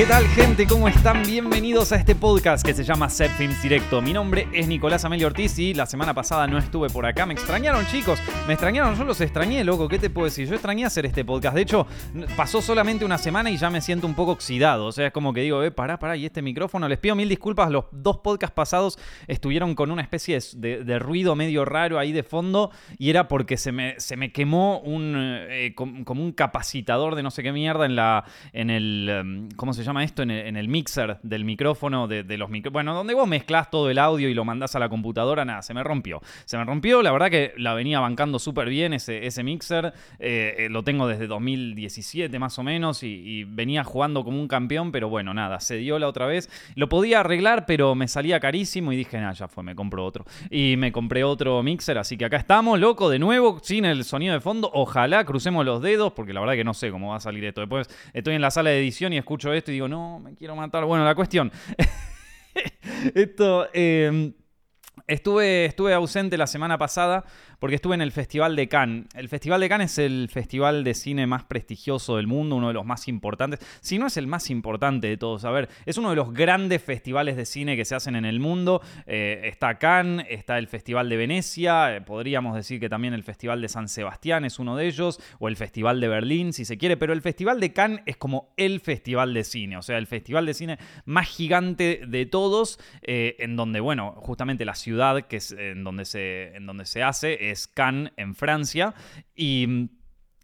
¿Qué tal gente? ¿Cómo están? Bienvenidos a este podcast que se llama Set Films Directo. Mi nombre es Nicolás Amelio Ortiz y la semana pasada no estuve por acá. Me extrañaron chicos, me extrañaron, yo los extrañé, loco. ¿Qué te puedo decir? Yo extrañé hacer este podcast. De hecho, pasó solamente una semana y ya me siento un poco oxidado. O sea, es como que digo, eh, pará, pará, y este micrófono. Les pido mil disculpas, los dos podcasts pasados estuvieron con una especie de, ruido medio raro ahí de fondo y era porque se me, se me quemó un, eh, como un capacitador de no sé qué mierda en la, en el, em, ¿cómo se llama? Esto en el, mixer del micrófono, de, los micrófonos. Bueno, donde vos mezclas todo el audio y lo mandás a la computadora, nada, se me rompió. Se me rompió, la verdad que la venía bancando súper bien ese, ese mixer. Eh, eh, lo tengo desde 2017 más o menos y, venía jugando como un campeón, pero bueno, nada, se dio la otra vez. Lo podía arreglar, pero me salía carísimo y dije, nada, ya fue, me compro otro. Y me compré otro mixer, así que acá estamos, loco, de nuevo, sin el sonido de fondo. Ojalá crucemos los dedos, porque la verdad que no sé cómo va a salir esto. Después estoy en la sala de edición y escucho esto y digo, no, me quiero matar. Bueno, la cuestión. Esto. Em, estuve, estuve ausente la semana pasada porque estuve en el Festival de Cannes. El Festival de Cannes es el festival de cine más prestigioso del mundo, uno de los más importantes. Si no es el más importante de todos, a ver, es uno de los grandes festivales de cine que se hacen en el mundo. Eh, está Cannes, está el Festival de Venecia, eh, podríamos decir que también el Festival de San Sebastián es uno de ellos, o el Festival de Berlín, si se quiere, pero el Festival de Cannes es como el festival de cine, o sea, el festival de cine más gigante de todos, eh, en donde, bueno, justamente la ciudad que es en donde se, en donde se hace es Cannes en Francia y...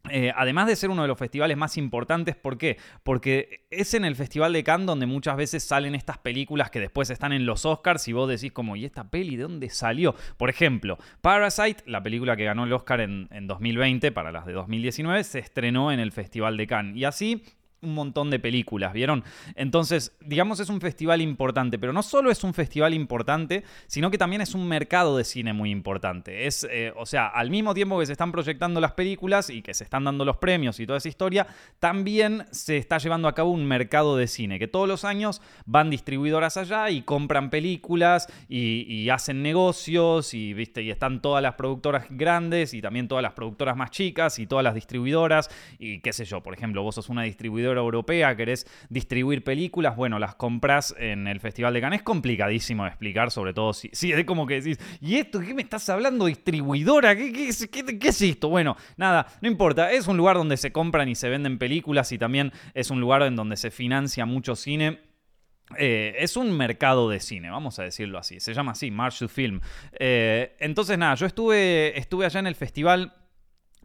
Eh, además de ser uno de los festivales más importantes, ¿por qué? Porque es en el Festival de Cannes donde muchas veces salen estas películas que después están en los Oscars y vos decís como, ¿y esta peli de dónde salió? Por ejemplo, Parasite, la película que ganó el Oscar en, en 2020 para las de 2019, se estrenó en el Festival de Cannes. Y así un montón de películas, ¿vieron? Entonces, digamos, es un festival importante, pero no solo es un festival importante, sino que también es un mercado de cine muy importante. Es, eh, o sea, al mismo tiempo que se están proyectando las películas y que se están dando los premios y toda esa historia, también se está llevando a cabo un mercado de cine, que todos los años van distribuidoras allá y compran películas y, hacen negocios y, ¿viste? y están todas las productoras grandes y también todas las productoras más chicas y todas las distribuidoras y qué sé yo, por ejemplo, vos sos una distribuidora europea, querés distribuir películas, bueno, las compras en el Festival de Cannes. Es complicadísimo de explicar, sobre todo si, es como que decís, ¿y esto qué me estás hablando? ¿Distribuidora? ¿Qué, qué, es esto? Bueno, nada, no importa. Es un lugar donde se compran y se venden películas y también es un lugar en donde se financia mucho cine. Eh, es un mercado de cine, vamos a decirlo así. Se llama así, Marshall Film. Eh, entonces, nada, yo estuve, estuve allá en el festival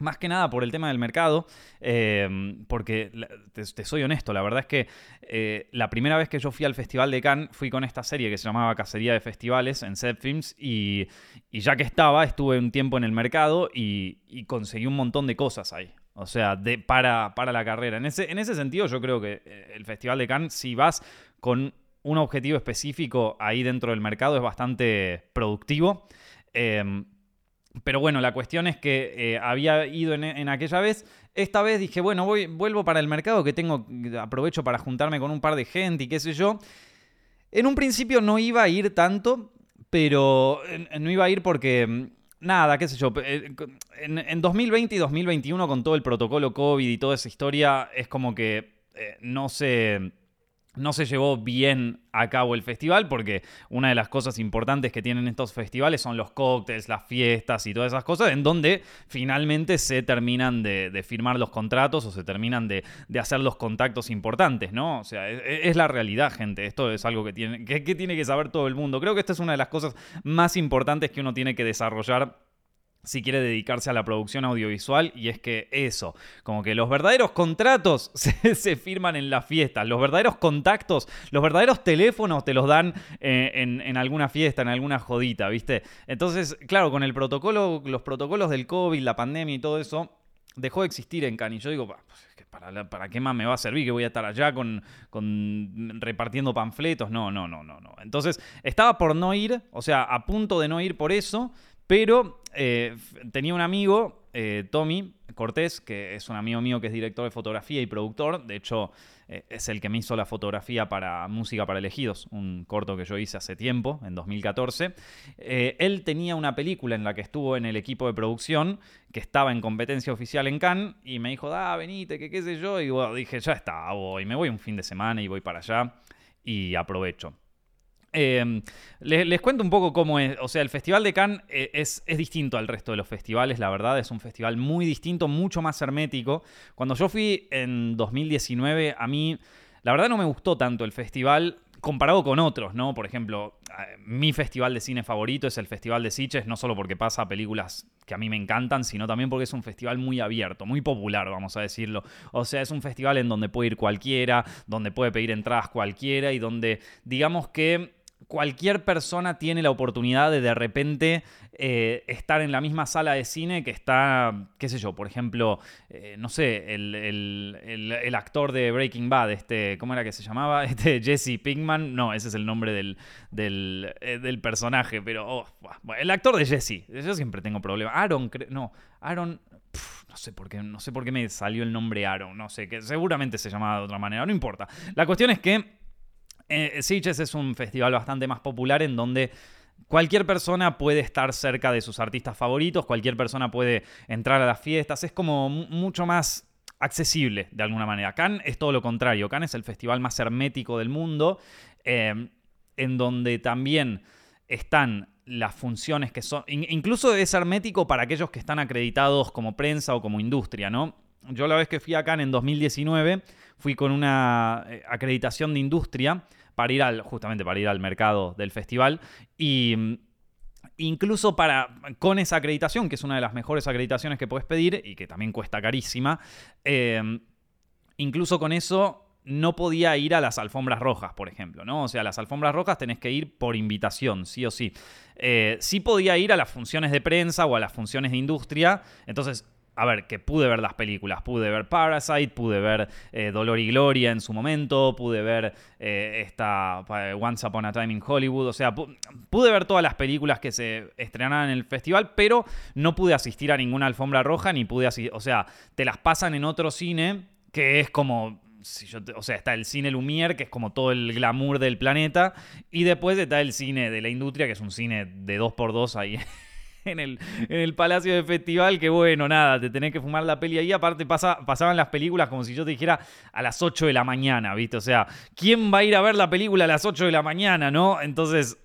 más que nada por el tema del mercado, em, porque te, soy honesto, la verdad es que eh, la primera vez que yo fui al Festival de Cannes fui con esta serie que se llamaba Cacería de Festivales en Set Films y, ya que estaba, estuve un tiempo en el mercado y, conseguí un montón de cosas ahí. O sea, de, para, para la carrera. En ese, en ese sentido yo creo que eh, el Festival de Cannes, si vas con un objetivo específico ahí dentro del mercado, es bastante productivo. Pero bueno, la cuestión es que eh, había ido en, aquella vez. Esta vez dije, bueno, voy, vuelvo para el mercado que tengo, aprovecho para juntarme con un par de gente y qué sé yo. En un principio no iba a ir tanto, pero no iba a ir porque, mm, nada, qué sé yo. Eh, en, en 2020 y 2021 con todo el protocolo COVID y toda esa historia, es como que eh, no se no se llevó bien a cabo el festival porque una de las cosas importantes que tienen estos festivales son los cócteles, las fiestas y todas esas cosas en donde finalmente se terminan de, firmar los contratos o se terminan de, hacer los contactos importantes, ¿no? O sea, es, la realidad, gente. Esto es algo que tiene que tiene que saber todo el mundo. Creo que esta es una de las cosas más importantes que uno tiene que desarrollar si quiere dedicarse a la producción audiovisual y es que eso, como que los verdaderos contratos se, firman en las fiestas, los verdaderos contactos, los verdaderos teléfonos te los dan eh, en, alguna fiesta, en alguna jodita, ¿viste? Entonces, claro, con el protocolo, los protocolos del COVID, la pandemia y todo eso, dejó de existir en Cannes. Yo digo, pues, ¿para, ¿para, qué más me va a servir que voy a estar allá con, con repartiendo panfletos? No, no, no, no, no. Entonces, estaba por no ir, o sea, a punto de no ir por eso, Pero eh, tenía un amigo, eh, Tommy Cortés, que es un amigo mío que es director de fotografía y productor. De hecho, eh, es el que me hizo la fotografía para Música para Elegidos, un corto que yo hice hace tiempo, en 2014. él tenía una película en la que estuvo en el equipo de producción, que estaba en competencia oficial en Cannes, y me dijo, da, venite, que qué sé yo. Y dije, ya está, voy, me voy un fin de semana y voy para allá y aprovecho. Em, les, cuento un poco cómo es. O sea, el Festival de Cannes eh, es, es, distinto al resto de los festivales, la verdad. Es un festival muy distinto, mucho más hermético. Cuando yo fui en 2019, a mí, la verdad, no me gustó tanto el festival comparado con otros, ¿no? Por ejemplo, mi festival de cine favorito es el Festival de Sitges, no solo porque pasa películas que a mí me encantan, sino también porque es un festival muy abierto, muy popular, vamos a decirlo. O sea, es un festival en donde puede ir cualquiera, donde puede pedir entradas cualquiera y donde, digamos que cualquier persona tiene la oportunidad de de repente eh, estar en la misma sala de cine que está, qué sé yo, por ejemplo, eh, no sé, el, actor de Breaking Bad, este, ¿cómo era que se llamaba? Este Jesse Pinkman, no, ese es el nombre del, del, eh, personaje, pero oh, el actor de Jesse, yo siempre tengo problemas. Aaron, no, Aaron, no sé por qué, no sé por qué me salió el nombre Aaron, no sé, que seguramente se llamaba de otra manera, no importa. La cuestión es que eh, es un festival bastante más popular en donde cualquier persona puede estar cerca de sus artistas favoritos, cualquier persona puede entrar a las fiestas, es como mucho más accesible de alguna manera. Cannes es todo lo contrario, Cannes es el festival más hermético del mundo, eh, en donde también están las funciones que son, incluso es hermético para aquellos que están acreditados como prensa o como industria, ¿no? Yo la vez que fui a Cannes en 2019, fui con una eh, acreditación de industria, para ir al, justamente para ir al mercado del festival. Y mm, incluso para, con esa acreditación, que es una de las mejores acreditaciones que puedes pedir y que también cuesta carísima, em, incluso con eso no podía ir a las alfombras rojas, por ejemplo, ¿no? O sea, las alfombras rojas tenés que ir por invitación, sí o sí. Eh, sí podía ir a las funciones de prensa o a las funciones de industria, entonces a ver, que pude ver las películas, pude ver Parasite, pude ver eh, Dolor y Gloria en su momento, pude ver eh, esta eh, Once Upon a Time in Hollywood, o sea, pude ver todas las películas que se estrenaron en el festival, pero no pude asistir a ninguna alfombra roja, ni pude asistir, o sea, te las pasan en otro cine que es como o sea, está el cine Lumière, que es como todo el glamour del planeta, y después está el cine de la industria, que es un cine de 2x2 ahí en el, en el Palacio de Festival, que bueno, nada, te tenés que fumar la peli ahí. Aparte pasaban las películas como si yo te dijera a las 8 de la mañana, ¿viste? O sea, ¿quién va a ir a ver la película a las 8 de la mañana, no? Entonces,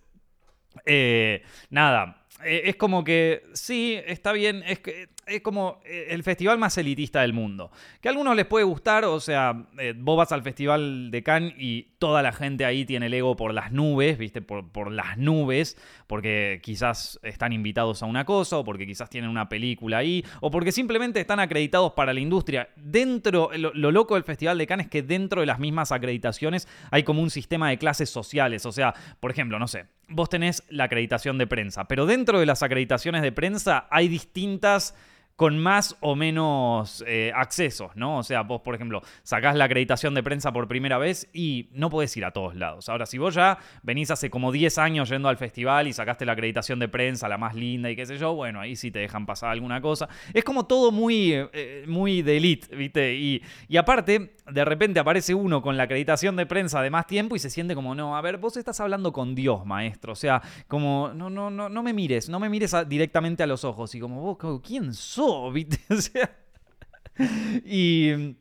eh, nada, eh, es como que sí, está bien, es que es como eh, el festival más elitista del mundo. Que a algunos les puede gustar, o sea, eh, vos vas al festival de Cannes y toda la gente ahí tiene el ego por las nubes, ¿viste? Por, por, las nubes, porque quizás están invitados a una cosa, o porque quizás tienen una película ahí, o porque simplemente están acreditados para la industria. Dentro, lo, lo loco del festival de Cannes es que dentro de las mismas acreditaciones hay como un sistema de clases sociales. O sea, por ejemplo, no sé, vos tenés la acreditación de prensa, pero dentro de las acreditaciones de prensa hay distintas con más o menos eh, accesos, ¿no? O sea, vos, por ejemplo, sacás la acreditación de prensa por primera vez y no podés ir a todos lados. Ahora, si vos ya venís hace como 10 años yendo al festival y sacaste la acreditación de prensa, la más linda y qué sé yo, bueno, ahí sí te dejan pasar alguna cosa. Es como todo muy, eh, muy de elite, ¿viste? Y, aparte, de repente aparece uno con la acreditación de prensa de más tiempo y se siente como, no, a ver, vos estás hablando con Dios, maestro. O sea, como, no, no, no, no me mires, no me mires directamente a los ojos. Y como, vos, ¿quién sos? y...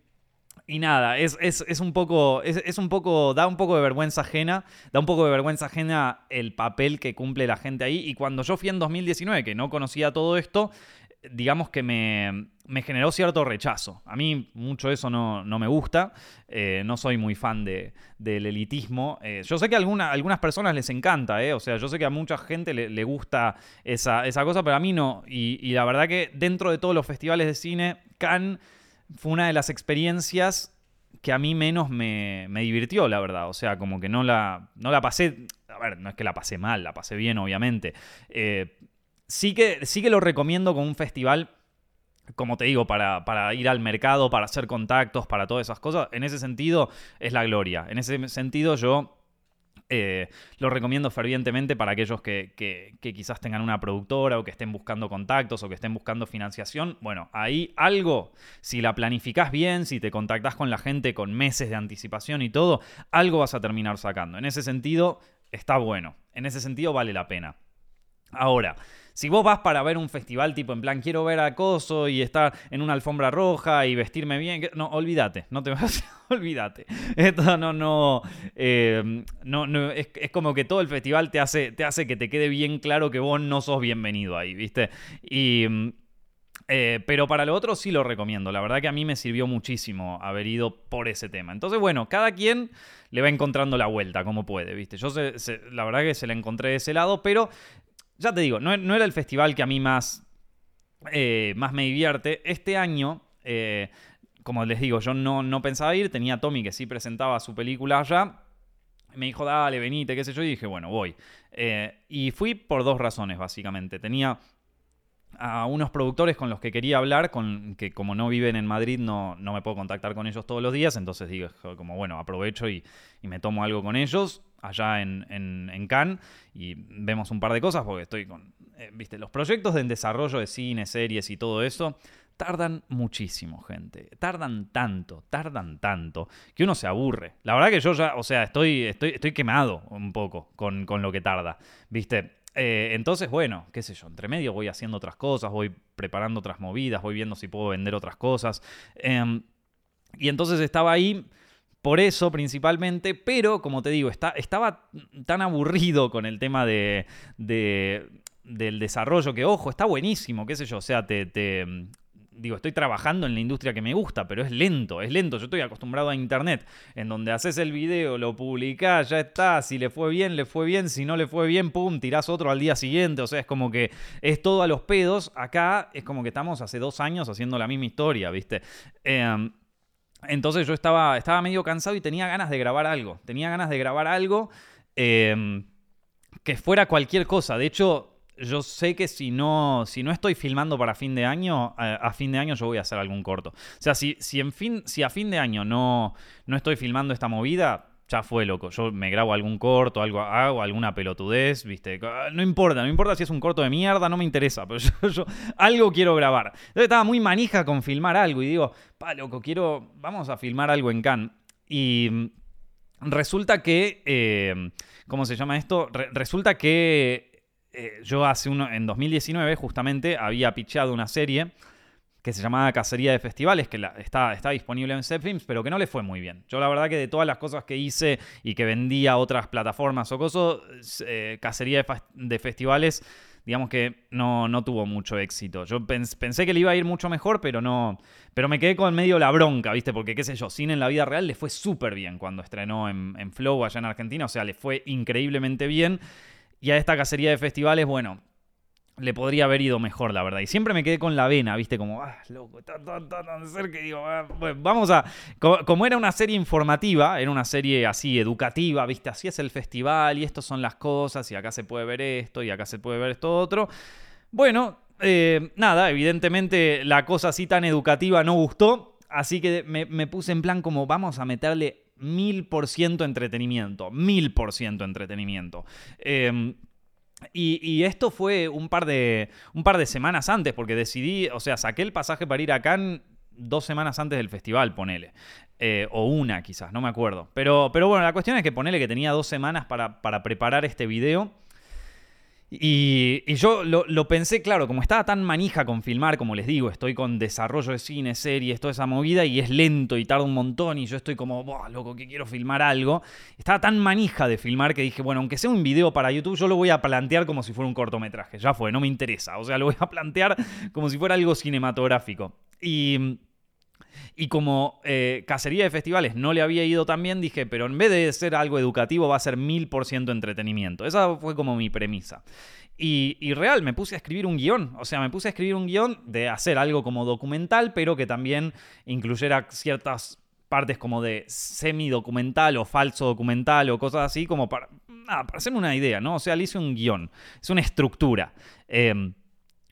Y nada, es, un poco, es, un poco, da un poco de vergüenza ajena, da un poco de vergüenza ajena el papel que cumple la gente ahí. Y cuando yo fui en 2019, que no conocía todo esto, digamos que me, generó cierto rechazo. A mí mucho eso no, me gusta, eh, no soy muy fan de, del elitismo. Eh, yo sé que a algunas personas les encanta, eh, o sea, yo sé que a mucha gente le, gusta esa, cosa, pero a mí no. Y, la verdad que dentro de todos los festivales de cine, Cannes fue una de las experiencias que a mí menos me, divirtió, la verdad. O sea, como que no la, no la pasé, a ver, no es que la pasé mal, la pasé bien, obviamente sí que, sí que lo recomiendo con un festival como te digo, para, para, ir al mercado, para hacer contactos, para todas esas cosas, en ese sentido es la gloria. En ese sentido yo Eh, lo recomiendo fervientemente para aquellos que, quizás tengan una productora o que estén buscando contactos o que estén buscando financiación. Bueno, ahí algo, si la planificás bien, si te contactás con la gente con meses de anticipación y todo, algo vas a terminar sacando. En ese sentido, está bueno. En ese sentido, vale la pena. Ahora, si vos vas para ver un festival tipo en plan quiero ver acoso y estar en una alfombra roja y vestirme bien, no, olvídate, no te vas, olvídate. Esto no, no, eh, no, no es, como que todo el festival te hace, te hace que te quede bien claro que vos no sos bienvenido ahí, ¿viste? Y... Eh, pero para lo otro sí lo recomiendo. La verdad que a mí me sirvió muchísimo haber ido por ese tema. Entonces, bueno, cada quien le va encontrando la vuelta como puede, ¿viste? Yo la verdad que se la encontré de ese lado, pero ya te digo, no, era el festival que a mí más, eh, más me divierte. Este año, eh, como les digo, yo no, no pensaba ir, tenía a Tommy que sí presentaba su película allá. Me dijo, dale, venite, qué sé yo, y dije, bueno, voy. Eh, y fui por dos razones, básicamente. Tenía a unos productores con los que quería hablar, con, que como no viven en Madrid no, no me puedo contactar con ellos todos los días, entonces digo, como bueno, aprovecho y, y me tomo algo con ellos allá en, en, Cannes y vemos un par de cosas porque estoy con, eh, viste, los proyectos de desarrollo de cine, series y todo eso tardan muchísimo, gente. Tardan tanto, tardan tanto, que uno se aburre. La verdad que yo ya, o sea, estoy, estoy, estoy quemado un poco con, con lo que tarda, viste. Eh, entonces, bueno, qué sé yo, entre medio voy haciendo otras cosas, voy preparando otras movidas, voy viendo si puedo vender otras cosas. Em, y entonces estaba ahí por eso principalmente, pero como te digo, está, estaba tan aburrido con el tema de, del desarrollo que, ojo, está buenísimo, qué sé yo, o sea, te, digo, estoy trabajando en la industria que me gusta, pero es lento, es lento. Yo estoy acostumbrado a internet, en donde haces el video, lo publicás, ya está. Si le fue bien, le fue bien. Si no le fue bien, pum, tirás otro al día siguiente. O sea, es como que es todo a los pedos. Acá es como que estamos hace dos años haciendo la misma historia, ¿viste? Eh, entonces yo estaba, estaba medio cansado y tenía ganas de grabar algo. Tenía ganas de grabar algo em, que fuera cualquier cosa. De hecho, yo sé que si no, si no estoy filmando para fin de año, a, fin de año yo voy a hacer algún corto. O sea, si, si, en fin, si a fin de año no, no estoy filmando esta movida, ya fue loco. Yo me grabo algún corto, algo hago, alguna pelotudez, ¿viste? No importa, no importa si es un corto de mierda, no me interesa, pero yo, algo quiero grabar. Entonces estaba muy manija con filmar algo y digo, pa, loco, quiero, vamos a filmar algo en Cannes. Y mm, resulta que, eh, ¿cómo se llama esto? resulta que eh, yo hace uno, en 2019 justamente había pichado una serie que se llamaba Cacería de Festivales, que está, está disponible en Zepfilms, pero que no le fue muy bien. Yo la verdad que de todas las cosas que hice y que vendía a otras plataformas o cosas, eh, Cacería de, Festivales, digamos que no, no tuvo mucho éxito. Yo pensé que le iba a ir mucho mejor, pero no. Pero me quedé con medio la bronca, ¿viste? Porque, qué sé yo, Cine en la vida real le fue súper bien cuando estrenó en, en Flow allá en Argentina, o sea, le fue increíblemente bien. Y a esta cacería de festivales, bueno, le podría haber ido mejor, la verdad. Y siempre me quedé con la vena, ¿viste? Como, ah, loco, está tan, tan, cerca digo, ah, vamos a. Como, era una serie informativa, era una serie así educativa, ¿viste? Así es el festival y estas son las cosas y acá se puede ver esto y acá se puede ver esto otro. Bueno, eh, nada, evidentemente la cosa así tan educativa no gustó, así que me puse en plan como, vamos a meterle mil por ciento entretenimiento, mil por ciento entretenimiento. Eh, y, esto fue un par, de, un par de semanas antes, porque decidí, o sea, saqué el pasaje para ir a Cannes dos semanas antes del festival, ponele. Eh, o una quizás, no me acuerdo. Pero, pero bueno, la cuestión es que ponele que tenía dos semanas para, para preparar este video. Y, yo lo, pensé, claro, como estaba tan manija con filmar, como les digo, estoy con desarrollo de cine, series, toda esa movida, y es lento y tarda un montón, y yo estoy como, loco, que quiero filmar algo. Estaba tan manija de filmar que dije, bueno, aunque sea un video para YouTube, yo lo voy a plantear como si fuera un cortometraje. Ya fue, no me interesa. O sea, lo voy a plantear como si fuera algo cinematográfico. Y y como eh, cacería de festivales no le había ido tan bien, dije, pero en vez de ser algo educativo, va a ser mil por ciento entretenimiento. Esa fue como mi premisa. Y, y, real, me puse a escribir un guion. O sea, me puse a escribir un guion de hacer algo como documental, pero que también incluyera ciertas partes como de semi-documental o falso documental o cosas así, como para, para hacerme una idea, ¿no? O sea, le hice un guion. Es una estructura. Em,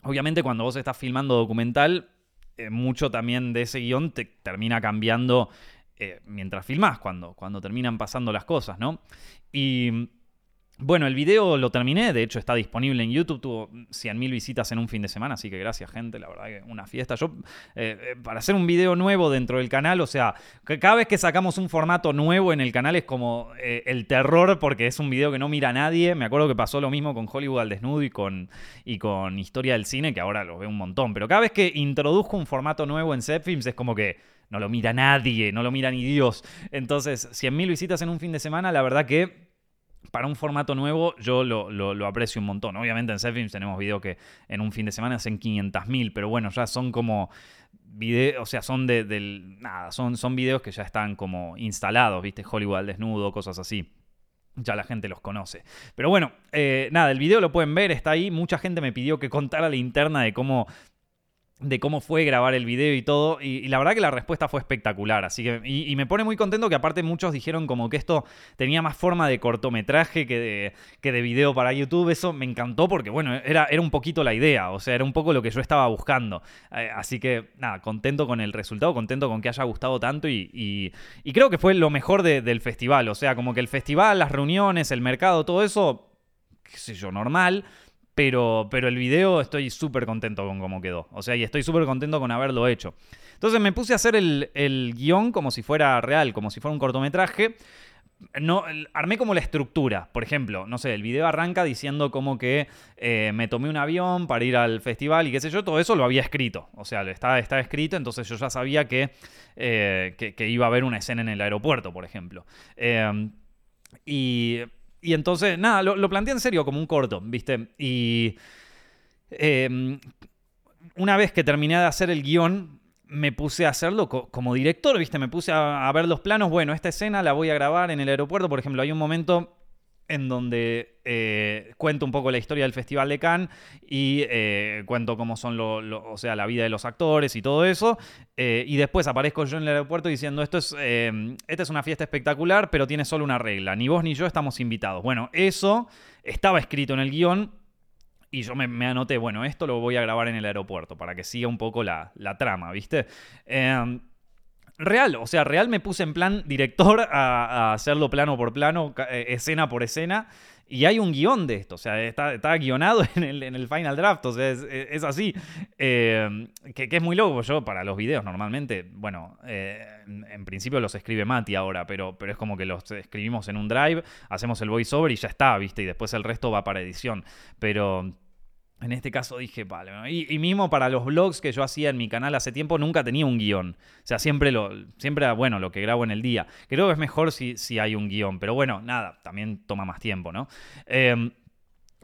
obviamente, cuando vos estás filmando documental, eh, mucho también de ese guion te termina cambiando eh, mientras filmás, cuando, cuando terminan pasando las cosas, ¿no? Y bueno, el video lo terminé, de hecho está disponible en YouTube, tuvo 100.000 visitas en un fin de semana, así que gracias gente, la verdad que una fiesta. Yo, eh, eh, para hacer un video nuevo dentro del canal, o sea, cada vez que sacamos un formato nuevo en el canal es como eh, el terror porque es un video que no mira a nadie. Me acuerdo que pasó lo mismo con Hollywood al desnudo y con, y con Historia del Cine, que ahora lo veo un montón, pero cada vez que introduzco un formato nuevo en Films es como que no lo mira nadie, no lo mira ni Dios. Entonces, 100.000 visitas en un fin de semana, la verdad que para un formato nuevo yo lo, aprecio un montón. Obviamente en Selfilms tenemos videos que en un fin de semana hacen 500.000, pero bueno, ya son como o sea, son de, del, nada, son, son videos que ya están como instalados, ¿viste? Hollywood al desnudo, cosas así. Ya la gente los conoce. Pero bueno, eh, nada, el video lo pueden ver, está ahí. Mucha gente me pidió que contara la interna de cómo de cómo fue grabar el video y todo. Y, la verdad que la respuesta fue espectacular. Así que. Y, me pone muy contento que aparte muchos dijeron como que esto tenía más forma de cortometraje que de, que de video para YouTube. Eso me encantó porque, bueno, era, era un poquito la idea. O sea, era un poco lo que yo estaba buscando. Eh, así que, nada, contento con el resultado, contento con que haya gustado tanto. Y, y creo que fue lo mejor del festival. O sea, como que el festival, las reuniones, el mercado, todo eso. qué sé yo, normal. Pero, pero el video estoy súper contento con cómo quedó. O sea, y estoy súper contento con haberlo hecho. Entonces me puse a hacer el, guion como si fuera real, como si fuera un cortometraje. Armé como la estructura. Por ejemplo, no sé, el video arranca diciendo como que eh, me tomé un avión para ir al festival y qué sé yo, todo eso lo había escrito. O sea, estaba, estaba escrito, entonces yo ya sabía que, eh, que, iba a haber una escena en el aeropuerto, por ejemplo. Eh, y y entonces, nada, lo, planteé en serio como un corto, ¿viste? Y em, una vez que terminé de hacer el guion, me puse a hacerlo como director, ¿viste? Me puse a, ver los planos. Bueno, esta escena la voy a grabar en el aeropuerto. Por ejemplo, hay un momento en donde eh, cuento un poco la historia del Festival de Cannes y eh, cuento cómo son o sea, la vida de los actores y todo eso. Eh, y después aparezco yo en el aeropuerto diciendo, esto es, esta es una fiesta espectacular, pero tiene solo una regla, ni vos ni yo estamos invitados. Bueno, eso estaba escrito en el guion. Y yo me, anoté, bueno, esto lo voy a grabar en el aeropuerto para que siga un poco la, la trama, ¿viste? Real, o sea, real me puse en plan director a, hacerlo plano por plano, eh, escena por escena. Y hay un guion de esto, o sea, está, guionado en el, en final draft, o sea, es, así. Eh, que, es muy loco, yo para los videos normalmente, bueno, eh, en principio los escribe Mati ahora, pero, pero es como que los escribimos en un drive, hacemos el voiceover y ya está, ¿viste? Y después el resto va para edición. Pero en este caso dije, vale. Y, mismo para los vlogs que yo hacía en mi canal hace tiempo, nunca tenía un guion. O sea, siempre, lo, siempre bueno, lo que grabo en el día. Creo que es mejor si, si hay un guion. Pero bueno, nada, también toma más tiempo, ¿no? Em,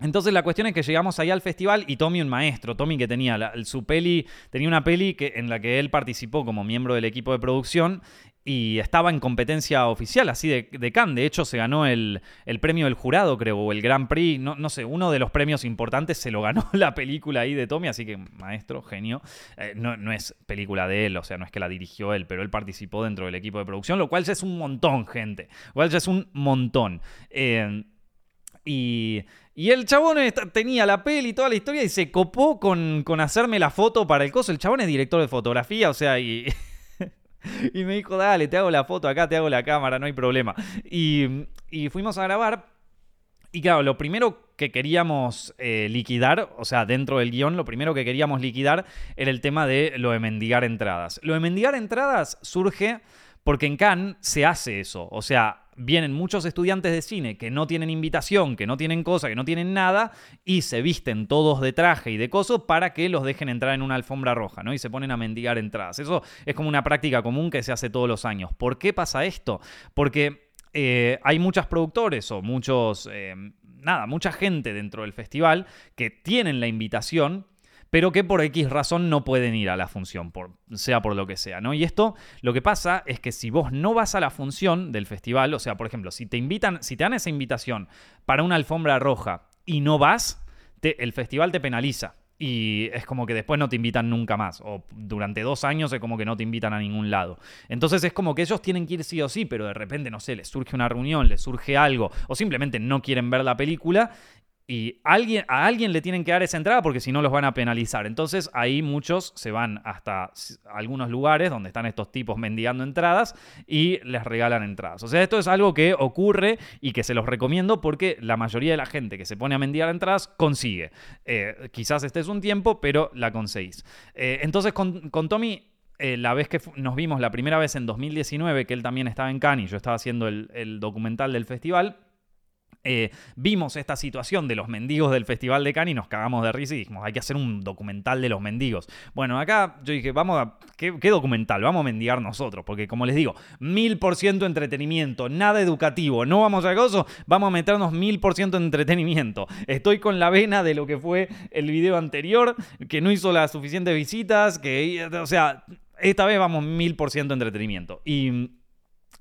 entonces la cuestión es que llegamos ahí al festival y Tommy, un maestro, Tommy que tenía su peli, tenía una peli que, en la que él participó como miembro del equipo de producción y estaba en competencia oficial, así de, de Cannes. De hecho, se ganó el, premio del jurado, creo, o el Grand Prix, no, no, sé, uno de los premios importantes se lo ganó la película ahí de Tommy, así que maestro, genio. Eh, no, no, es película de él, o sea, no es que la dirigió él, pero él participó dentro del equipo de producción, lo cual ya es un montón, gente. Lo cual ya es un montón. Eh, y, y el chabón tenía la peli y toda la historia y se copó con, con hacerme la foto para el coso. El chabón es director de fotografía, o sea, y... y me dijo, dale, te hago la foto acá, te hago la cámara, no hay problema. Y, fuimos a grabar. Y claro, lo primero que queríamos eh, liquidar, o sea, dentro del guion, lo primero que queríamos liquidar era el tema de lo de mendigar entradas. Lo de mendigar entradas surge porque en Cannes se hace eso. O sea, vienen muchos estudiantes de cine que no tienen invitación, que no tienen cosa, que no tienen nada, y se visten todos de traje y de coso para que los dejen entrar en una alfombra roja, ¿no? Y se ponen a mendigar entradas. Eso es como una práctica común que se hace todos los años. ¿Por qué pasa esto? Porque eh, hay muchos productores o muchos, eh, nada, mucha gente dentro del festival que tienen la invitación, pero que por X razón no pueden ir a la función, por, sea por lo que sea, ¿no? Y esto lo que pasa es que si vos no vas a la función del festival, o sea, por ejemplo, si te invitan, si te dan esa invitación para una alfombra roja y no vas, el festival te penaliza. Y es como que después no te invitan nunca más. O durante dos años es como que no te invitan a ningún lado. Entonces es como que ellos tienen que ir sí o sí, pero de repente, no sé, les surge una reunión, les surge algo, o simplemente no quieren ver la película y alguien, a alguien le tienen que dar esa entrada porque si no los van a penalizar. Entonces ahí muchos se van hasta algunos lugares donde están estos tipos mendigando entradas y les regalan entradas. O sea, esto es algo que ocurre y que se los recomiendo porque la mayoría de la gente que se pone a mendigar entradas consigue. Eh, quizás este es un tiempo, pero la conseguís. Eh, entonces con, Tommy eh, la vez que nos vimos la primera vez en 2019, que él también estaba en Cannes y yo estaba haciendo el documental del festival, eh, vimos esta situación de los mendigos del Festival de Cannes y nos cagamos de risa y dijimos, hay que hacer un documental de los mendigos. Bueno, acá yo dije, vamos a, ¿qué, documental? Vamos a mendigar nosotros, porque como les digo, mil por ciento entretenimiento, nada educativo, no vamos a gozo, vamos a meternos mil por ciento en entretenimiento. Estoy con la vena de lo que fue el video anterior, que no hizo las suficientes visitas, que, o sea, esta vez vamos mil por ciento entretenimiento. Y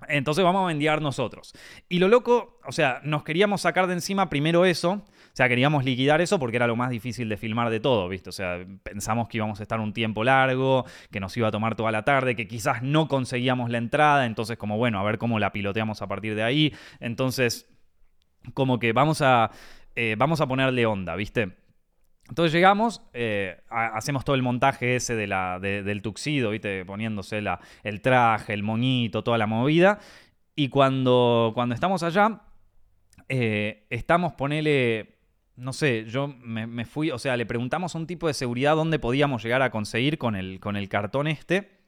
entonces vamos a mendigar nosotros. Y lo loco, o sea, nos queríamos sacar de encima primero eso, o sea, queríamos liquidar eso porque era lo más difícil de filmar de todo, ¿viste? O sea, pensamos que íbamos a estar un tiempo largo, que nos iba a tomar toda la tarde, que quizás no conseguíamos la entrada, entonces como bueno, a ver cómo la piloteamos a partir de ahí. Entonces, como que vamos a, eh, vamos a ponerle onda, ¿viste? Entonces llegamos, eh, hacemos todo el montaje ese del tuxido, ¿viste? poniéndose el traje, el moñito, toda la movida. Y cuando, cuando estamos allá, eh, estamos, ponele, no sé, yo me, fui, o sea, le preguntamos a un tipo de seguridad dónde podíamos llegar a conseguir con el, con el cartón este.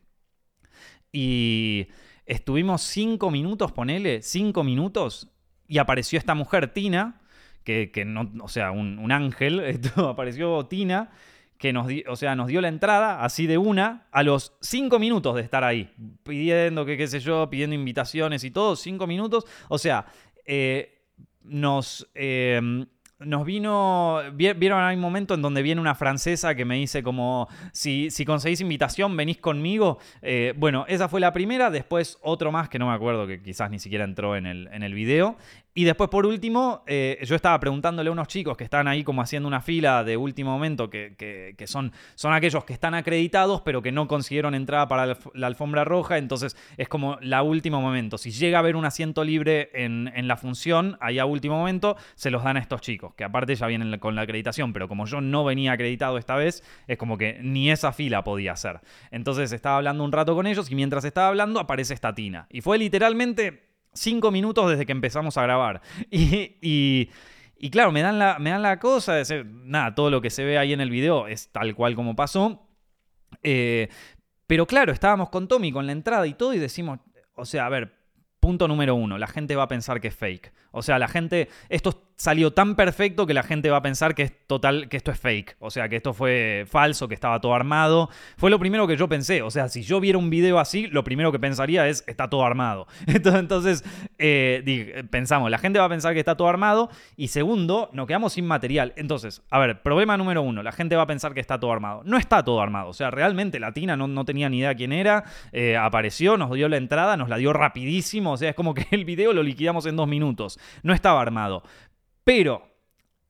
Y estuvimos cinco minutos, ponele, cinco minutos, y apareció esta mujer, Tina, que, no, o sea, un, ángel, esto apareció Tina, que nos, o sea, nos dio la entrada así de una a los cinco minutos de estar ahí, pidiendo que qué sé yo, pidiendo invitaciones y todo, cinco minutos, o sea, eh, nos... Eh, nos vino, vieron hay un momento en donde viene una francesa que me dice como, si, si conseguís invitación, venís conmigo. Eh, bueno, esa fue la primera, después otro más que no me acuerdo, que quizás ni siquiera entró en el, en el video. Y después, por último, eh, yo estaba preguntándole a unos chicos que están ahí como haciendo una fila de último momento, que, son, son aquellos que están acreditados, pero que no consiguieron entrada para la, alfombra roja. Entonces, es como la último momento. Si llega a haber un asiento libre en, la función, ahí a último momento, se los dan a estos chicos, que aparte ya vienen con la acreditación, pero como yo no venía acreditado esta vez, es como que ni esa fila podía hacer. Entonces, estaba hablando un rato con ellos y mientras estaba hablando, aparece esta tina. Y fue literalmente cinco minutos desde que empezamos a grabar. Y, y, claro, me dan, la, me dan la cosa de ser, nada, todo lo que se ve ahí en el video es tal cual como pasó. Eh, pero claro, estábamos con Tommy con la entrada y todo y decimos, o sea, a ver, punto número uno, la gente va a pensar que es fake. O sea, la gente, esto salió tan perfecto que la gente va a pensar que es total, que esto es fake. O sea, que esto fue falso, que estaba todo armado. Fue lo primero que yo pensé. O sea, si yo viera un video así, lo primero que pensaría es, está todo armado. Entonces, eh, pensamos, la gente va a pensar que está todo armado. Y segundo, nos quedamos sin material. Entonces, a ver, problema número uno, la gente va a pensar que está todo armado. No está todo armado. O sea, realmente Latina no, no tenía ni idea quién era. Eh, apareció, nos dio la entrada, nos la dio rapidísimo. O sea, es como que el video lo liquidamos en dos minutos. No estaba armado. Pero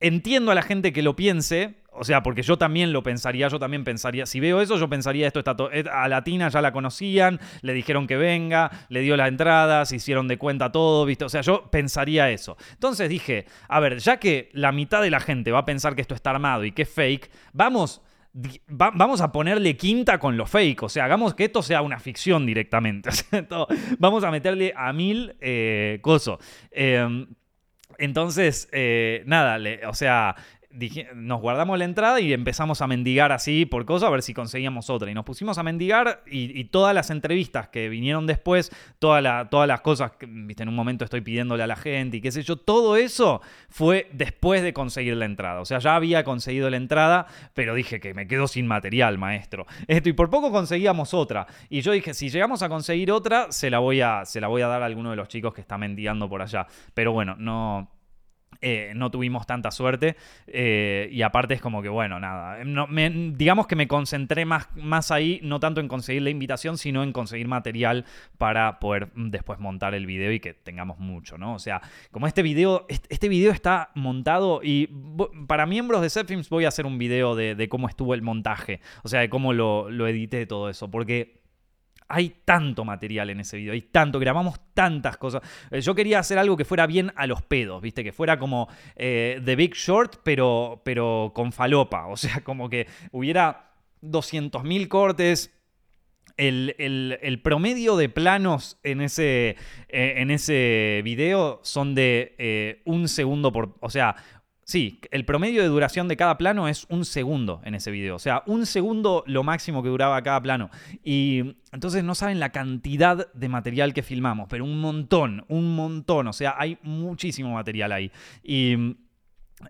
entiendo a la gente que lo piense, o sea, porque yo también lo pensaría, yo también pensaría, si veo eso, yo pensaría esto está eh, a Latina ya la conocían, le dijeron que venga, le dio la entrada, se hicieron de cuenta todo, ¿viste? O sea, yo pensaría eso. Entonces dije, a ver, ya que la mitad de la gente va a pensar que esto está armado y que es fake, vamos vamos a ponerle quinta con lo fake, o sea, hagamos que esto sea una ficción directamente. vamos a meterle a mil eh, coso. Em, entonces, eh, nada, o sea, nos guardamos la entrada y empezamos a mendigar así por cosas a ver si conseguíamos otra. Y nos pusimos a mendigar y, todas las entrevistas que vinieron después, todas las cosas que viste, en un momento estoy pidiéndole a la gente y qué sé yo, todo eso fue después de conseguir la entrada. O sea, ya había conseguido la entrada, pero dije que me quedo sin material, maestro. Esto, y por poco conseguíamos otra. Y yo dije, si llegamos a conseguir otra, se la voy a, se la voy a dar a alguno de los chicos que está mendigando por allá. Pero bueno, no eh, no tuvimos tanta suerte eh, y aparte es como que bueno, nada, digamos que me concentré más, más ahí, no tanto en conseguir la invitación, sino en conseguir material para poder después montar el video y que tengamos mucho, ¿no? O sea, como este video, este video está montado y para miembros de Setfilms voy a hacer un video de, cómo estuvo el montaje, o sea, de cómo lo, lo edité todo eso, porque hay tanto material en ese video, hay tanto, grabamos tantas cosas. Eh, yo quería hacer algo que fuera bien a los pedos, ¿viste? Que fuera como eh, The Big Short, pero, pero con falopa. O sea, como que hubiera 200.000 cortes. El, promedio de planos en ese, eh, en ese video son de un segundo por. O sea, Sí, el promedio de duración de cada plano es un segundo en ese video. O sea, un segundo lo máximo que duraba cada plano. Y entonces no saben la cantidad de material que filmamos, pero un montón, un montón. O sea, hay muchísimo material ahí. Y.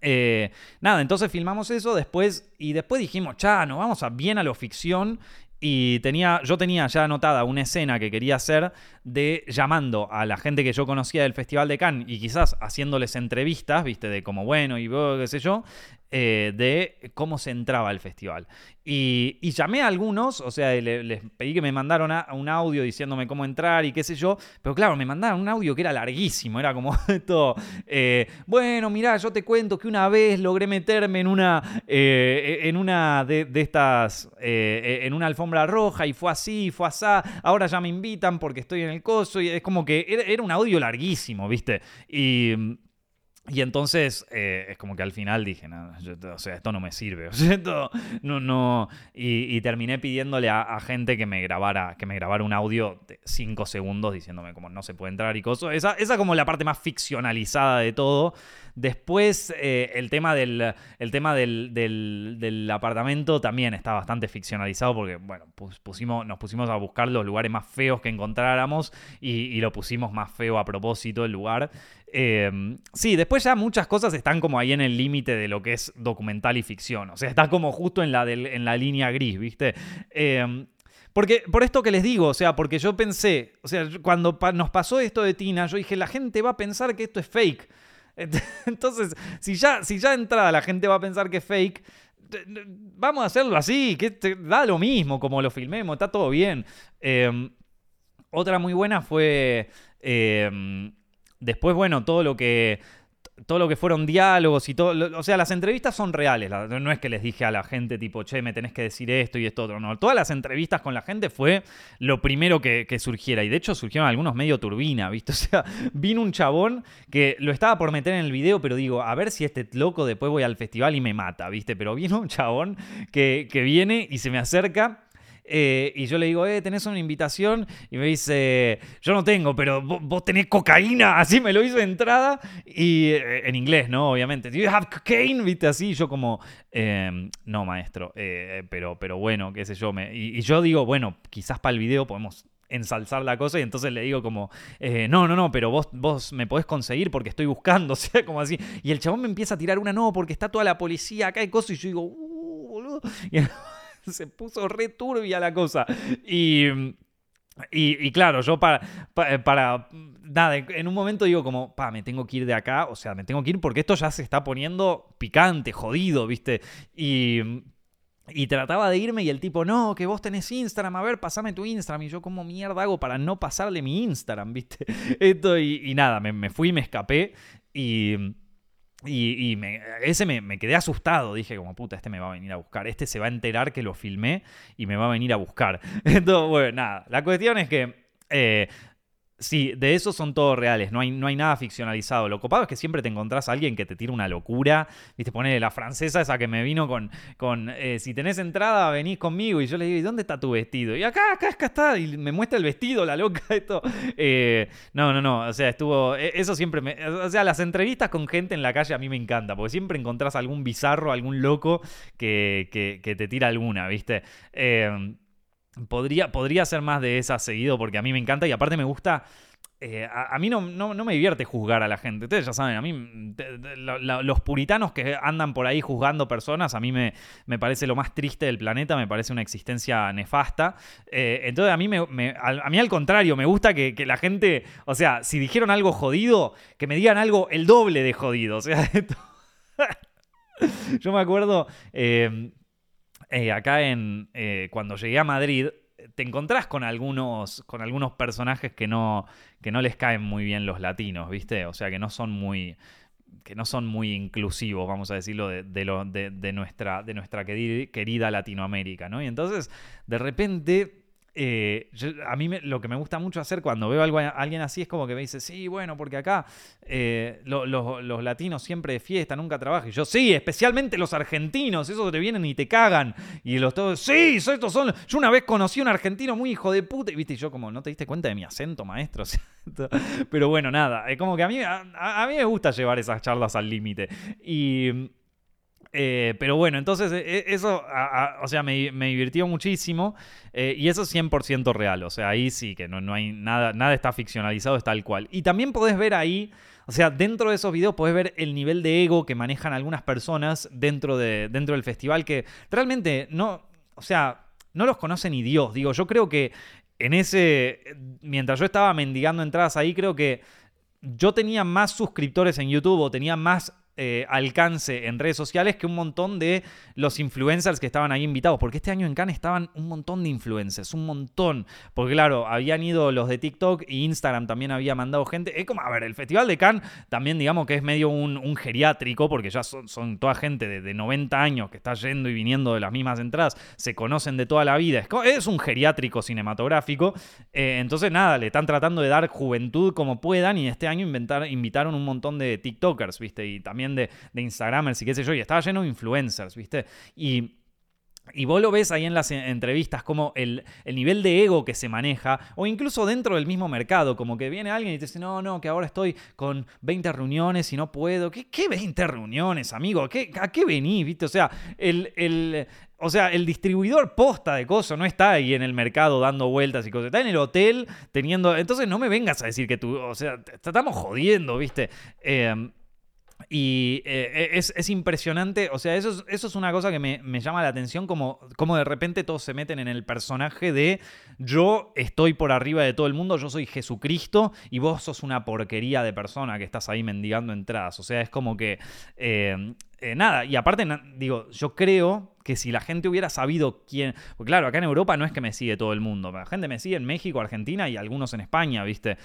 Eh, nada, entonces filmamos eso después y después dijimos, cha, nos vamos a bien a lo ficción y tenía, yo tenía ya anotada una escena que quería hacer de llamando a la gente que yo conocía del Festival de Cannes y quizás haciéndoles entrevistas, viste, de como bueno y qué sé yo, eh, de cómo se entraba al festival. Y, llamé a algunos, o sea, les pedí que me mandaran un audio diciéndome cómo entrar y qué sé yo, pero claro, me mandaron un audio que era larguísimo, era como esto, eh, bueno, mirá, yo te cuento que una vez logré meterme en una, eh, en una de, estas, en una alfombra roja y fue así, fue así, ahora ya me invitan porque estoy en el coso y es como que era, era un audio larguísimo, ¿viste? Y y entonces eh, es como que al final dije, no, o sea, esto no me sirve. O sea, esto no, no. Y, terminé pidiéndole a, gente que me grabara, que me grabara un audio de 5 segundos diciéndome cómo no se puede entrar y cosas. Esa, esa como la parte más ficcionalizada de todo. Después, eh, el tema, del, el tema del, del, apartamento también está bastante ficcionalizado porque, bueno, pusimos, nos pusimos a buscar los lugares más feos que encontráramos y, y lo pusimos más feo a propósito el lugar. Em, sí, después ya muchas cosas están como ahí en el límite de lo que es documental y ficción. O sea, está como justo en la, en la línea gris, ¿viste? Em, porque, por esto que les digo, o sea, porque yo pensé, o sea, cuando nos pasó esto de Tina, yo dije, la gente va a pensar que esto es fake. Entonces, si ya, si ya entrada la gente va a pensar que es fake, vamos a hacerlo así, que da lo mismo como lo filmemos, está todo bien. Em, otra muy buena fue Después, bueno, todo lo que todo lo que fueron diálogos y todo, o sea, las entrevistas son reales, no es que les dije a la gente tipo, che, me tenés que decir esto y esto otro, no, todas las entrevistas con la gente fue lo primero que, surgiera y de hecho surgieron algunos medio turbina, ¿viste? O sea, vino un chabón que lo estaba por meter en el video, pero digo, a ver si este loco después voy al festival y me mata, ¿viste? Pero vino un chabón que, que viene y se me acerca eh, y yo le digo, eh, ¿tenés una invitación? Y me dice, yo no tengo, pero vos, tenés cocaína. Así me lo hizo de entrada. Y eh, en inglés, ¿no? Obviamente. ¿Do you have cocaine? ¿Viste? Así. yo como, em, no, maestro. Eh, pero, pero bueno, qué sé yo. Y, yo digo, bueno, quizás para el video podemos ensalzar la cosa y entonces le digo como, no, no, no, pero vos, vos me podés conseguir porque estoy buscando, o sea, como así. Y el chabón me empieza a tirar una, no, porque está toda la policía acá y cosas, y yo digo, uh, boludo. Y se puso re turbia la cosa. Y, y, claro, yo para, para, nada, en un momento digo como, pa, me tengo que ir de acá, o sea, me tengo que ir porque esto ya se está poniendo picante, jodido, ¿viste? Y... Y trataba de irme y el tipo, no, que vos tenés Instagram, a ver, pasame tu Instagram. Y yo, como mierda hago para no pasarle mi Instagram, viste? Esto, y, nada, me, me, fui, me escapé. Y, y, ese me, quedé asustado. Dije, como puta, este me va a venir a buscar. Este se va a enterar que lo filmé y me va a venir a buscar. Entonces, bueno, nada. La cuestión es que eh, Sí, de eso son todos reales, no hay, no hay nada ficcionalizado. Lo copado es que siempre te encontrás a alguien que te tira una locura. Viste, pone la francesa esa que me vino con, con eh, si tenés entrada, venís conmigo. Y yo le digo, ¿y dónde está tu vestido? Y acá, acá, acá está. Y me muestra el vestido, la loca, esto. Eh, no, no, no. O sea, estuvo. E, eso siempre me. O sea, las entrevistas con gente en la calle a mí me encanta. Porque siempre encontrás algún bizarro, algún loco que, que, te tira alguna, ¿viste? Eh, Podría, podría ser más de esa seguido porque a mí me encanta y aparte me gusta... Eh, a, mí no, no, me divierte juzgar a la gente. Ustedes ya saben, a mí los puritanos que andan por ahí juzgando personas, a mí me, me, parece lo más triste del planeta, me parece una existencia nefasta. Eh, entonces a mí, me, a, mí al contrario, me gusta que, la gente, o sea, si dijeron algo jodido, que me digan algo el doble de jodido. O sea, yo me acuerdo... Eh, eh, acá en eh, cuando llegué a Madrid, te encontrás con algunos, con algunos personajes que no, que no les caen muy bien los latinos, ¿viste? O sea, que no son muy que no son muy inclusivos, vamos a decirlo, de, de, nuestra, de nuestra querida Latinoamérica, ¿no? Y entonces, de repente, eh, a mí lo que me gusta mucho hacer cuando veo algo, a alguien así es como que me dice, sí, bueno, porque acá eh, los latinos siempre de fiesta, nunca trabajan. Y yo, sí, especialmente los argentinos, esos te vienen y te cagan. Y los todos, sí, estos son... Yo una vez conocí a un argentino muy hijo de puta y viste, yo como, ¿no te diste cuenta de mi acento, maestro? Pero bueno, nada, es como que a mí, a mí me gusta llevar esas charlas al límite. Y... Eh, pero bueno, entonces e, e, eso, o sea, me, divirtió muchísimo eh, y eso es 100% real, o sea, ahí sí que no, no hay nada, nada está ficcionalizado, es tal cual. Y también podés ver ahí, o sea, dentro de esos videos podés ver el nivel de ego que manejan algunas personas dentro, de, dentro del festival que realmente no, o sea, no los conoce ni Dios, digo, yo creo que en ese, mientras yo estaba mendigando entradas ahí, creo que yo tenía más suscriptores en YouTube o tenía más eh, alcance en redes sociales que un montón de los influencers que estaban ahí invitados. Porque este año en Cannes estaban un montón de influencers, un montón. Porque claro, habían ido los de TikTok y Instagram también había mandado gente. Es como, a ver, el Festival de Cannes también digamos que es medio un, geriátrico, porque ya son, toda gente de, 90 años que está yendo y viniendo de las mismas entradas, se conocen de toda la vida. Es, un geriátrico cinematográfico. Eh, entonces nada, le están tratando de dar juventud como puedan y este año invitaron un montón de TikTokers, ¿viste? Y también de, de Instagramers y qué sé yo, y estaba lleno de influencers, ¿viste? Y y vos lo ves ahí en las entrevistas como el, nivel de ego que se maneja, o incluso dentro del mismo mercado, como que viene alguien y te dice, no, no, que ahora estoy con 20 reuniones y no puedo. ¿Qué, qué 20 reuniones, amigo? ¿Qué, ¿A qué venís? ¿Viste? O sea, el, o sea, el distribuidor posta de cosas no está ahí en el mercado dando vueltas y cosas. Está en el hotel teniendo... Entonces no me vengas a decir que tú... O sea, estamos jodiendo, ¿viste? Eh, y eh, es, impresionante, o sea, eso es, eso es una cosa que me, llama la atención, como, como, de repente todos se meten en el personaje de yo estoy por arriba de todo el mundo, yo soy Jesucristo y vos sos una porquería de persona que estás ahí mendigando entradas. O sea, es como que... Eh, eh, nada, y aparte, digo, yo creo que si la gente hubiera sabido quién. Porque claro, acá en Europa no es que me sigue todo el mundo. La gente me sigue en México, Argentina y algunos en España, ¿viste?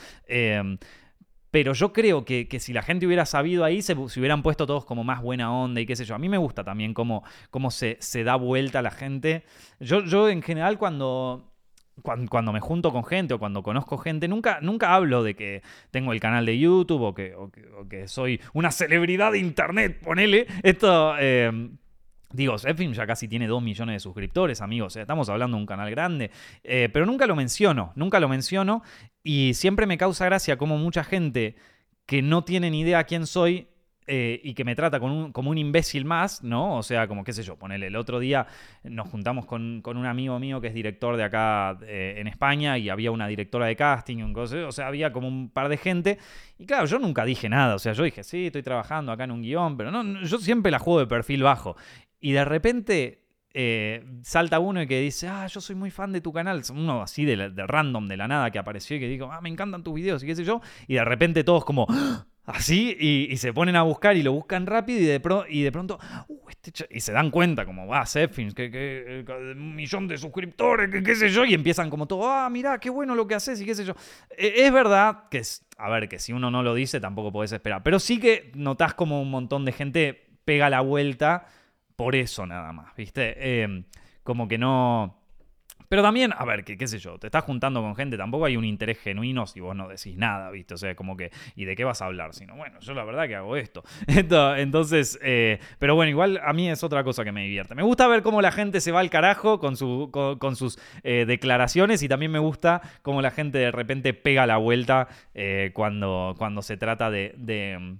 Pero yo creo que, si la gente hubiera sabido ahí, se, hubieran puesto todos como más buena onda y qué sé yo. A mí me gusta también cómo, cómo se, se, da vuelta la gente. Yo, yo en general cuando, cuando, me junto con gente o cuando conozco gente, nunca, nunca hablo de que tengo el canal de YouTube o que, que, soy una celebridad de internet, ponele. Esto... Eh, Digo, Zepfilm ya casi tiene 2 millones de suscriptores, amigos. estamos hablando de un canal grande. Eh, pero nunca lo menciono, nunca lo menciono. Y siempre me causa gracia como mucha gente que no tiene ni idea quién soy eh, y que me trata como un imbécil más, ¿no? O sea, como qué sé yo, ponele, el otro día nos juntamos con, un amigo mío que es director de acá eh, en España y había una directora de casting, un o sea, había como un par de gente. Y claro, yo nunca dije nada, o sea, yo dije, sí, estoy trabajando acá en un guion, pero no, yo siempre la juego de perfil bajo. Y de repente eh, salta uno y que dice, ah, yo soy muy fan de tu canal. Uno así de, random, de la nada, que apareció y que digo, ah, me encantan tus videos y qué sé yo. Y de repente todos como, así, y, se ponen a buscar y lo buscan rápido y de, y de pronto, uh, este y se dan cuenta como, va, ah, que, que, un millón de suscriptores, que qué sé yo, y empiezan como todo, ah, mirá, qué bueno lo que haces y qué sé yo. E, es verdad que, a ver, que si uno no lo dice tampoco podés esperar, pero sí que notás como un montón de gente pega la vuelta por eso nada más, ¿viste? Em, como que no... Pero también, a ver, qué sé yo, te estás juntando con gente, tampoco hay un interés genuino si vos no decís nada, ¿viste? O sea, como que, ¿y de qué vas a hablar? Sino, bueno, yo la verdad que hago esto. Entonces, eh, pero bueno, igual a mí es otra cosa que me divierte. Me gusta ver cómo la gente se va al carajo con, su, con, sus eh, declaraciones y también me gusta cómo la gente de repente pega la vuelta eh, cuando, cuando se trata de de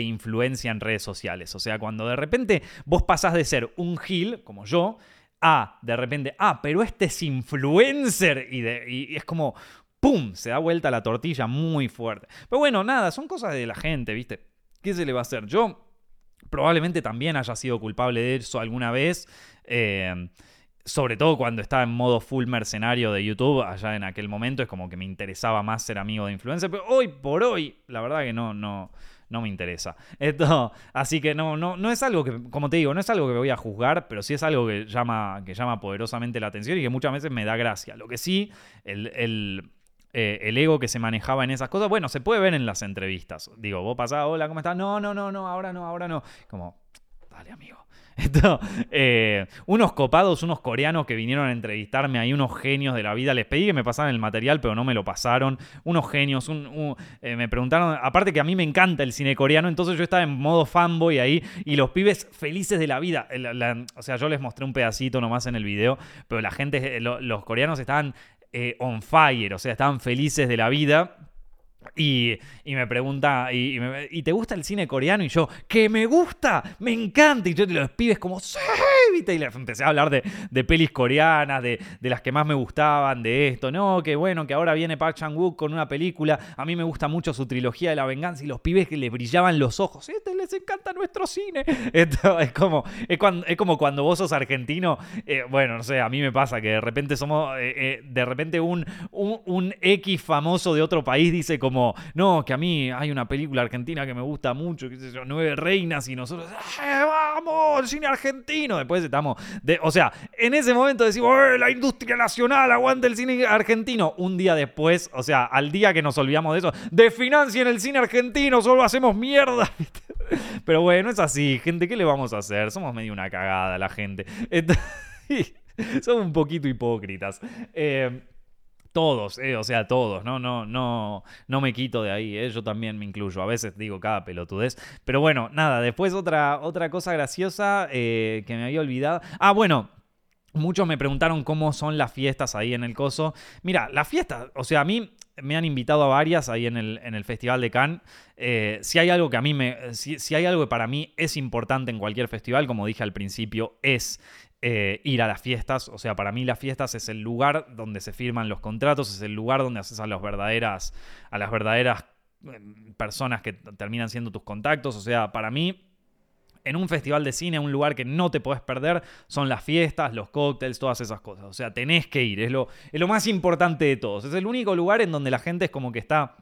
influencia en redes sociales. O sea, cuando de repente vos pasás de ser un gil, como yo, a de repente, ah, pero este es influencer y, de, es como, ¡pum! Se da vuelta la tortilla muy fuerte. Pero bueno, nada, son cosas de la gente, ¿viste? ¿Qué se le va a hacer? Yo probablemente también haya sido culpable de eso alguna vez. Eh, sobre todo cuando estaba en modo full mercenario de YouTube, allá en aquel momento es como que me interesaba más ser amigo de influencer, pero hoy por hoy, la verdad que no, no, no me interesa. Esto, así que no, no, no es algo que, como te digo, no es algo que voy a juzgar, pero sí es algo que llama, que llama poderosamente la atención y que muchas veces me da gracia. Lo que sí, el, eh, el ego que se manejaba en esas cosas, bueno, se puede ver en las entrevistas. Digo, vos pasás, hola, ¿cómo estás? No, no, no, no, ahora no, ahora no. Como, dale, amigo. Eh, unos copados, unos coreanos que vinieron a entrevistarme ahí, unos genios de la vida. Les pedí que me pasaran el material, pero no me lo pasaron. Unos genios, eh, me preguntaron, aparte que a mí me encanta el cine coreano, entonces yo estaba en modo fanboy ahí y los pibes felices de la vida. o sea, yo les mostré un pedacito nomás en el video, pero la gente, eh, los coreanos estaban on fire, o sea, estaban felices de la vida. Y, me pregunta, y, te gusta el cine coreano? Y yo, que me gusta, me encanta. Y yo te los pibes como, sí. Y le empecé a hablar de, pelis coreanas, de, las que más me gustaban, de esto. No, que bueno, que ahora viene Park Chan-wook con una película. A mí me gusta mucho su trilogía de la venganza y los pibes que les brillaban los ojos. Este les encanta nuestro cine. Es como, es, cuando, es como cuando vos sos argentino. Eh, bueno, no sé, a mí me pasa que de repente somos, eh, eh, de repente un, un, un X famoso de otro país dice no, que a mí hay una película argentina que me gusta mucho, qué sé yo, Nueve Reinas y nosotros, ¡Eh, vamos, cine argentino. Después estamos, de, o sea, en ese momento decimos, ¡Eh, la industria nacional, aguanta el cine argentino. Un día después, o sea, al día que nos olvidamos de eso, desfinancien el cine argentino, solo hacemos mierda. Pero bueno, es así, gente, ¿qué le vamos a hacer? Somos medio una cagada la gente. Somos un poquito hipócritas. Eh, todos, eh, o sea, todos, ¿no? No, no, no me quito de ahí, eh, yo también me incluyo. A veces digo cada pelotudez. Pero bueno, nada, después otra, otra cosa graciosa eh, que me había olvidado. Ah, bueno, Muchos me preguntaron cómo son las fiestas ahí en el coso. Mira, las fiestas, o sea, a mí me han invitado a varias ahí en el, en el Festival de Cannes. si hay algo que a mí me. Si, si, hay algo que para mí es importante en cualquier festival, como dije al principio, es eh, ir a las fiestas. O sea, para mí las fiestas es el lugar donde se firman los contratos, es el lugar donde haces a, las verdaderas, a las verdaderas em, personas que terminan siendo tus contactos. O sea, para mí en un festival de cine, un lugar que no te puedes perder, son las fiestas, los cócteles, todas esas cosas. O sea, tenés que ir, es lo, es lo más importante de todos. Es el único lugar en donde la gente es como que está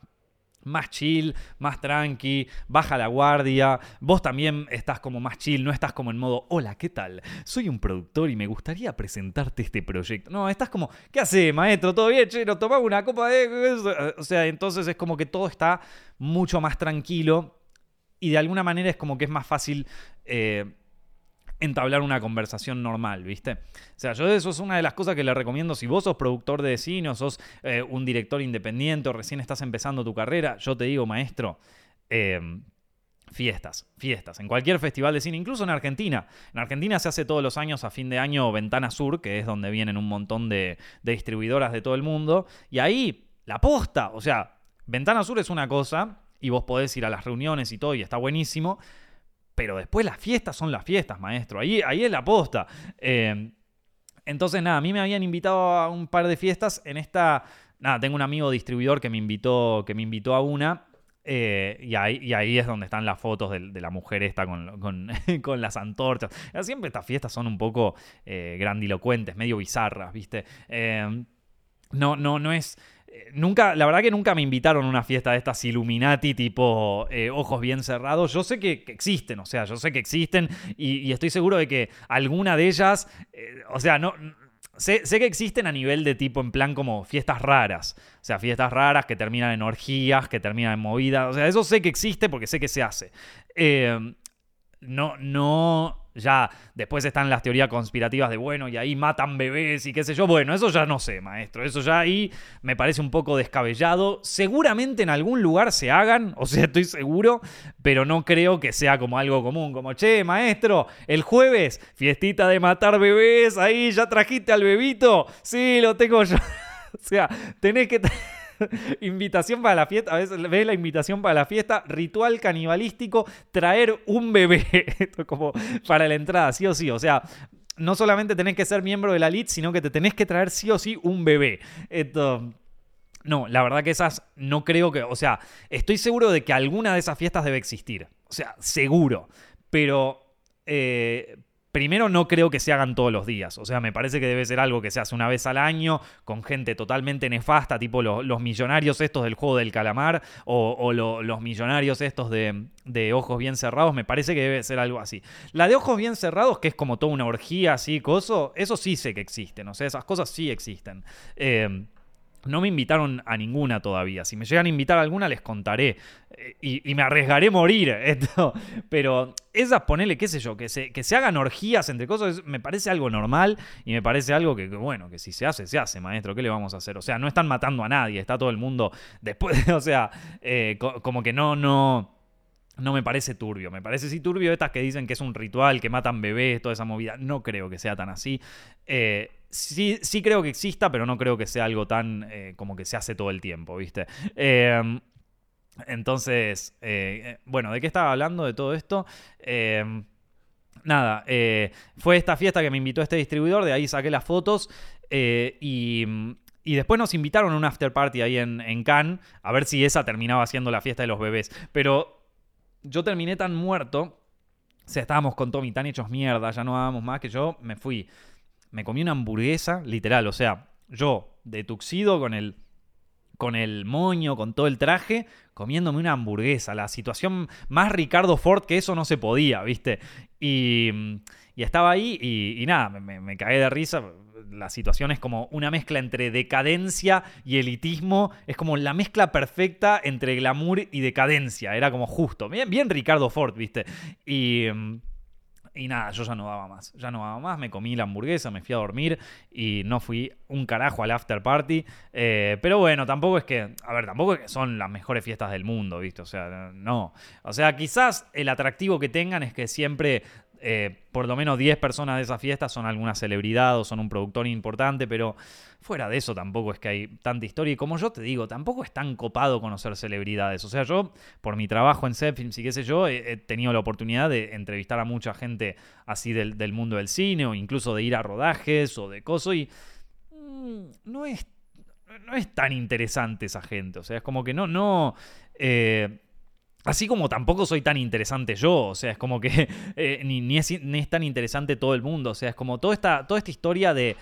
más chill, más tranqui, baja la guardia. Vos también estás como más chill, no estás como en modo, hola, ¿qué tal? Soy un productor y me gustaría presentarte este proyecto. No, estás como, ¿qué hace, maestro? ¿Todo bien? Che, nos tomamos una copa de... O sea, entonces es como que todo está mucho más tranquilo y de alguna manera es como que es más fácil... Eh, entablar una conversación normal, ¿viste? O sea, yo eso es una de las cosas que le recomiendo si vos sos productor de cine o sos eh, un director independiente o recién estás empezando tu carrera, yo te digo, maestro, em, fiestas, fiestas, en cualquier festival de cine, incluso en Argentina. En Argentina se hace todos los años a fin de año Ventana Sur, que es donde vienen un montón de, de distribuidoras de todo el mundo, y ahí la posta, o sea, Ventana Sur es una cosa, y vos podés ir a las reuniones y todo, y está buenísimo, pero después las fiestas son las fiestas, maestro. Ahí, ahí es la posta. Eh, entonces, nada, a mí me habían invitado a un par de fiestas. En esta, nada, tengo un amigo distribuidor que me invitó, que me invitó a una. Eh, y, ahí, ahí, es donde están las fotos de, la mujer esta con, con, las antorchas. Siempre estas fiestas son un poco eh, grandilocuentes, medio bizarras, ¿viste? no, no, no es nunca, la verdad que nunca me invitaron a una fiesta de estas Illuminati tipo eh, ojos bien cerrados. Yo sé que, existen, o sea, yo sé que existen y, estoy seguro de que alguna de ellas, eh, o sea, no... Sé, que existen a nivel de tipo en plan como fiestas raras. O sea, fiestas raras que terminan en orgías, que terminan en movidas. O sea, eso sé que existe porque sé que se hace. Eh, no, no ya después están las teorías conspirativas de, bueno, y ahí matan bebés y qué sé yo. Bueno, eso ya no sé, maestro. Eso ya ahí me parece un poco descabellado. Seguramente en algún lugar se hagan, o sea, estoy seguro, pero no creo que sea como algo común. Como, che, maestro, el jueves, fiestita de matar bebés, ahí ya trajiste al bebito. Sí, lo tengo yo. o sea, tenés que... invitación para la fiesta, a veces ves la invitación para la fiesta, ritual canibalístico, traer un bebé, Esto como para la entrada, sí o sí, o sea, no solamente tenés que ser miembro de la elite, sino que te tenés que traer sí o sí un bebé. Esto... No, la verdad que esas no creo que, o sea, estoy seguro de que alguna de esas fiestas debe existir. O sea, seguro. Pero, eh, Primero, no creo que se hagan todos los días. O sea, me parece que debe ser algo que se hace una vez al año, con gente totalmente nefasta, tipo los, millonarios estos del juego del calamar, o, los millonarios estos de, ojos bien cerrados. Me parece que debe ser algo así. La de ojos bien cerrados, que es como toda una orgía así, coso, eso sí sé que existen. O sea, esas cosas sí existen. Eh, No me invitaron a ninguna todavía. Si me llegan a invitar a alguna, les contaré. Eh, y, me arriesgaré a morir. Esto. Pero esas, ponele, qué sé yo, que se, que se hagan orgías entre cosas, me parece algo normal y me parece algo que, bueno, que si se hace, se hace, maestro. ¿Qué le vamos a hacer? O sea, no están matando a nadie. Está todo el mundo después, o sea, eh, como que no, no no me parece turbio. Me parece sí turbio estas que dicen que es un ritual, que matan bebés, toda esa movida. No creo que sea tan así. Eh, sí, sí creo que exista, pero no creo que sea algo tan eh, como que se hace todo el tiempo, ¿viste? Em, entonces, eh, bueno, ¿de qué estaba hablando de todo esto? Em, nada, fue esta fiesta que me invitó este distribuidor, de ahí saqué las fotos y... Después nos invitaron a un after party ahí en, en Cannes, a ver si esa terminaba siendo la fiesta de los bebés. Pero yo terminé tan muerto, o sea, estábamos con Tommy tan hechos mierda, ya no dábamos más, que yo me fui, me comí una hamburguesa, literal, o sea, yo de tuxido con el con el moño, con todo el traje, comiéndome una hamburguesa. La situación más Ricardo Ford que eso no se podía, ¿viste? Y, y estaba ahí y, nada, me, me, de risa la situación es como una mezcla entre decadencia y elitismo. Es como la mezcla perfecta entre glamour y decadencia. Era como justo. Bien, bien Ricardo Ford, ¿viste? Y. Y nada, yo ya no daba más. Ya no daba más. Me comí la hamburguesa, me fui a dormir y no fui un carajo al after party. Eh, pero bueno, tampoco es que. A ver, tampoco es que son las mejores fiestas del mundo, ¿viste? O sea, no. O sea, quizás el atractivo que tengan es que siempre eh, por lo menos 10 personas de esa fiesta son alguna celebridad o son un productor importante, pero fuera de eso tampoco es que hay tanta historia. Y como yo te digo, tampoco es tan copado conocer celebridades. O sea, yo, por mi trabajo en Zepfilms y qué sé yo, he, tenido la oportunidad de entrevistar a mucha gente así del, mundo del cine o incluso de ir a rodajes o de cosas y mm, no es no es tan interesante esa gente. O sea, es como que no, no. Eh, Así como tampoco soy tan interesante yo, o sea, es como que eh, ni, es, tan interesante todo el mundo, o sea, es como toda esta, toda esta historia de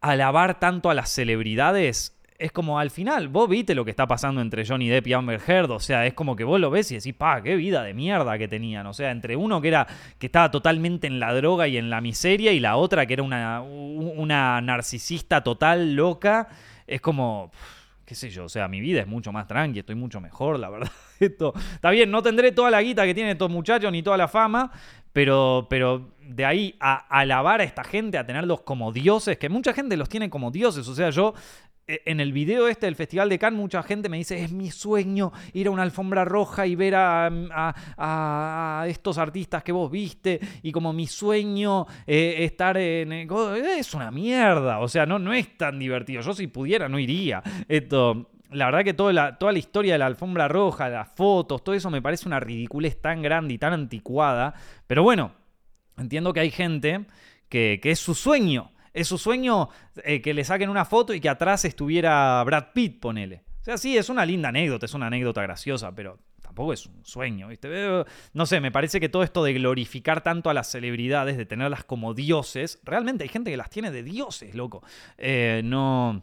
alabar tanto a las celebridades, es como al final, vos viste lo que está pasando entre Johnny Depp y Amber Heard, o sea, es como que vos lo ves y decís, pa, qué vida de mierda que tenían, o sea, entre uno que era que estaba totalmente en la droga y en la miseria y la otra que era una, una narcisista total loca, es como qué sé yo, o sea, mi vida es mucho más tranqui, estoy mucho mejor, la verdad. Esto, está bien, no tendré toda la guita que tienen estos muchachos ni toda la fama, pero, pero de ahí a alabar a esta gente, a tenerlos como dioses, que mucha gente los tiene como dioses, o sea, yo e, en el video este del Festival de Cannes, mucha gente me dice, es mi sueño ir a una alfombra roja y ver a, estos artistas que vos viste, y como mi sueño eh, estar en... Es una mierda, o sea, no, no es tan divertido. Yo si pudiera no iría. Esto, la verdad que toda la, toda la historia de la alfombra roja, las fotos, todo eso me parece una ridiculez tan grande y tan anticuada. Pero bueno, entiendo que hay gente que, que es su sueño es su sueño eh, que le saquen una foto y que atrás estuviera Brad Pitt, ponele. O sea, sí, es una linda anécdota, es una anécdota graciosa, pero tampoco es un sueño, ¿viste? No sé, me parece que todo esto de glorificar tanto a las celebridades, de tenerlas como dioses, realmente hay gente que las tiene de dioses, loco. Eh, no,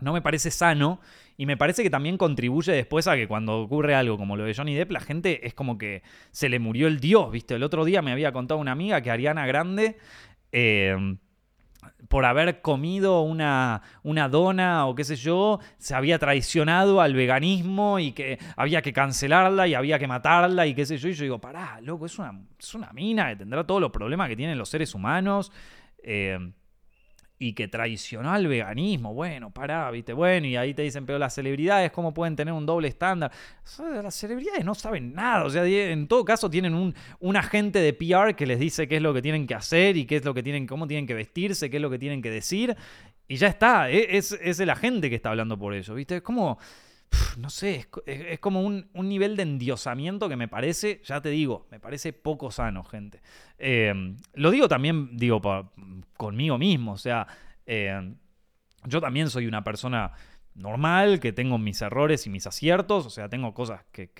no me parece sano y me parece que también contribuye después a que cuando ocurre algo como lo de Johnny Depp, la gente es como que se le murió el dios, ¿viste? El otro día me había contado una amiga que Ariana Grande... Eh, por haber comido una, una, dona o qué sé yo, se había traicionado al veganismo y que había que cancelarla y había que matarla y qué sé yo. Y yo digo, pará, loco, es una, es una mina que tendrá todos los problemas que tienen los seres humanos. Eh, y que traicionó al veganismo. Bueno, pará, viste, bueno, y ahí te dicen, pero las celebridades, ¿cómo pueden tener un doble estándar? las celebridades no saben nada, o sea, en todo caso tienen un, un, agente de PR que les dice qué es lo que tienen que hacer y qué es lo que tienen, cómo tienen que vestirse, qué es lo que tienen que decir, y ya está, e, es, es el agente que está hablando por eso, viste, es no sé, es, como un, nivel de endiosamiento que me parece, ya te digo, me parece poco sano, gente. Em, lo digo también, digo, conmigo mismo, o sea, em, yo también soy una persona normal, que tengo mis errores y mis aciertos, o sea, tengo cosas que,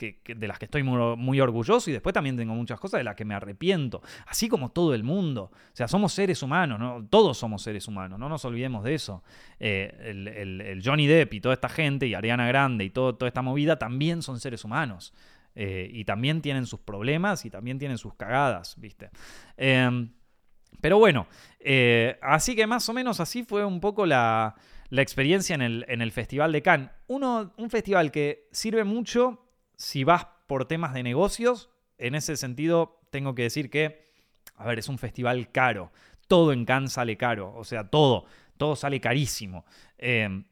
de las que estoy muy, orgulloso y después también tengo muchas cosas de las que me arrepiento, así como todo el mundo. O sea, somos seres humanos, ¿no? todos somos seres humanos, no nos olvidemos de eso. Eh, el, Johnny Depp y toda esta gente y Ariana Grande y toda esta movida también son seres humanos. Eh, y también tienen sus problemas y también tienen sus cagadas, ¿viste? Em, pero bueno, eh, así que más o menos así fue un poco la, la experiencia en el, en el Festival de Cannes. Uno, un festival que sirve mucho si vas por temas de negocios. En ese sentido, tengo que decir que, a ver, es un festival caro. Todo en Cannes sale caro. O sea, todo. Todo sale carísimo. Eh,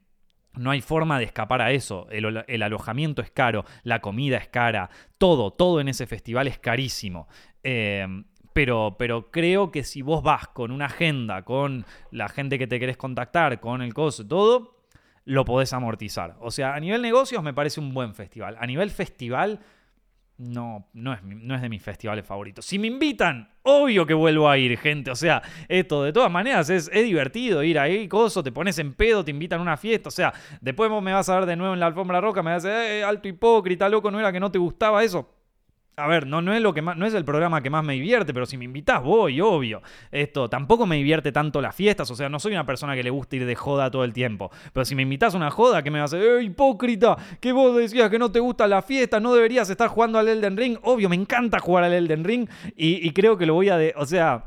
no hay forma de escapar a eso. El, alojamiento es caro, la comida es cara, todo, todo en ese festival es carísimo. Eh, pero, pero, creo que si vos vas con una agenda, con la gente que te querés contactar, con el coso, todo, lo podés amortizar. O sea, a nivel negocios me parece un buen festival. A nivel festival no, no es, no es de mis festivales favoritos. Si me invitan, obvio que vuelvo a ir, gente. O sea, esto de todas maneras es, divertido ir ahí, coso, te pones en pedo, te invitan a una fiesta. O sea, después vos me vas a ver de nuevo en la alfombra roca, me vas a decir, eh, alto hipócrita, loco, no era que no te gustaba eso a ver, no, no, es lo que más, no es el programa que más me divierte, pero si me invitas voy, obvio. Esto tampoco me divierte tanto las fiestas, o sea, no soy una persona que le gusta ir de joda todo el tiempo. Pero si me invitas a una joda, ¿qué me vas a decir? ¡Eh, hipócrita! Que vos decías que no te gusta la fiesta, no deberías estar jugando al Elden Ring. Obvio, me encanta jugar al Elden Ring y, y creo que lo voy a... De, o sea...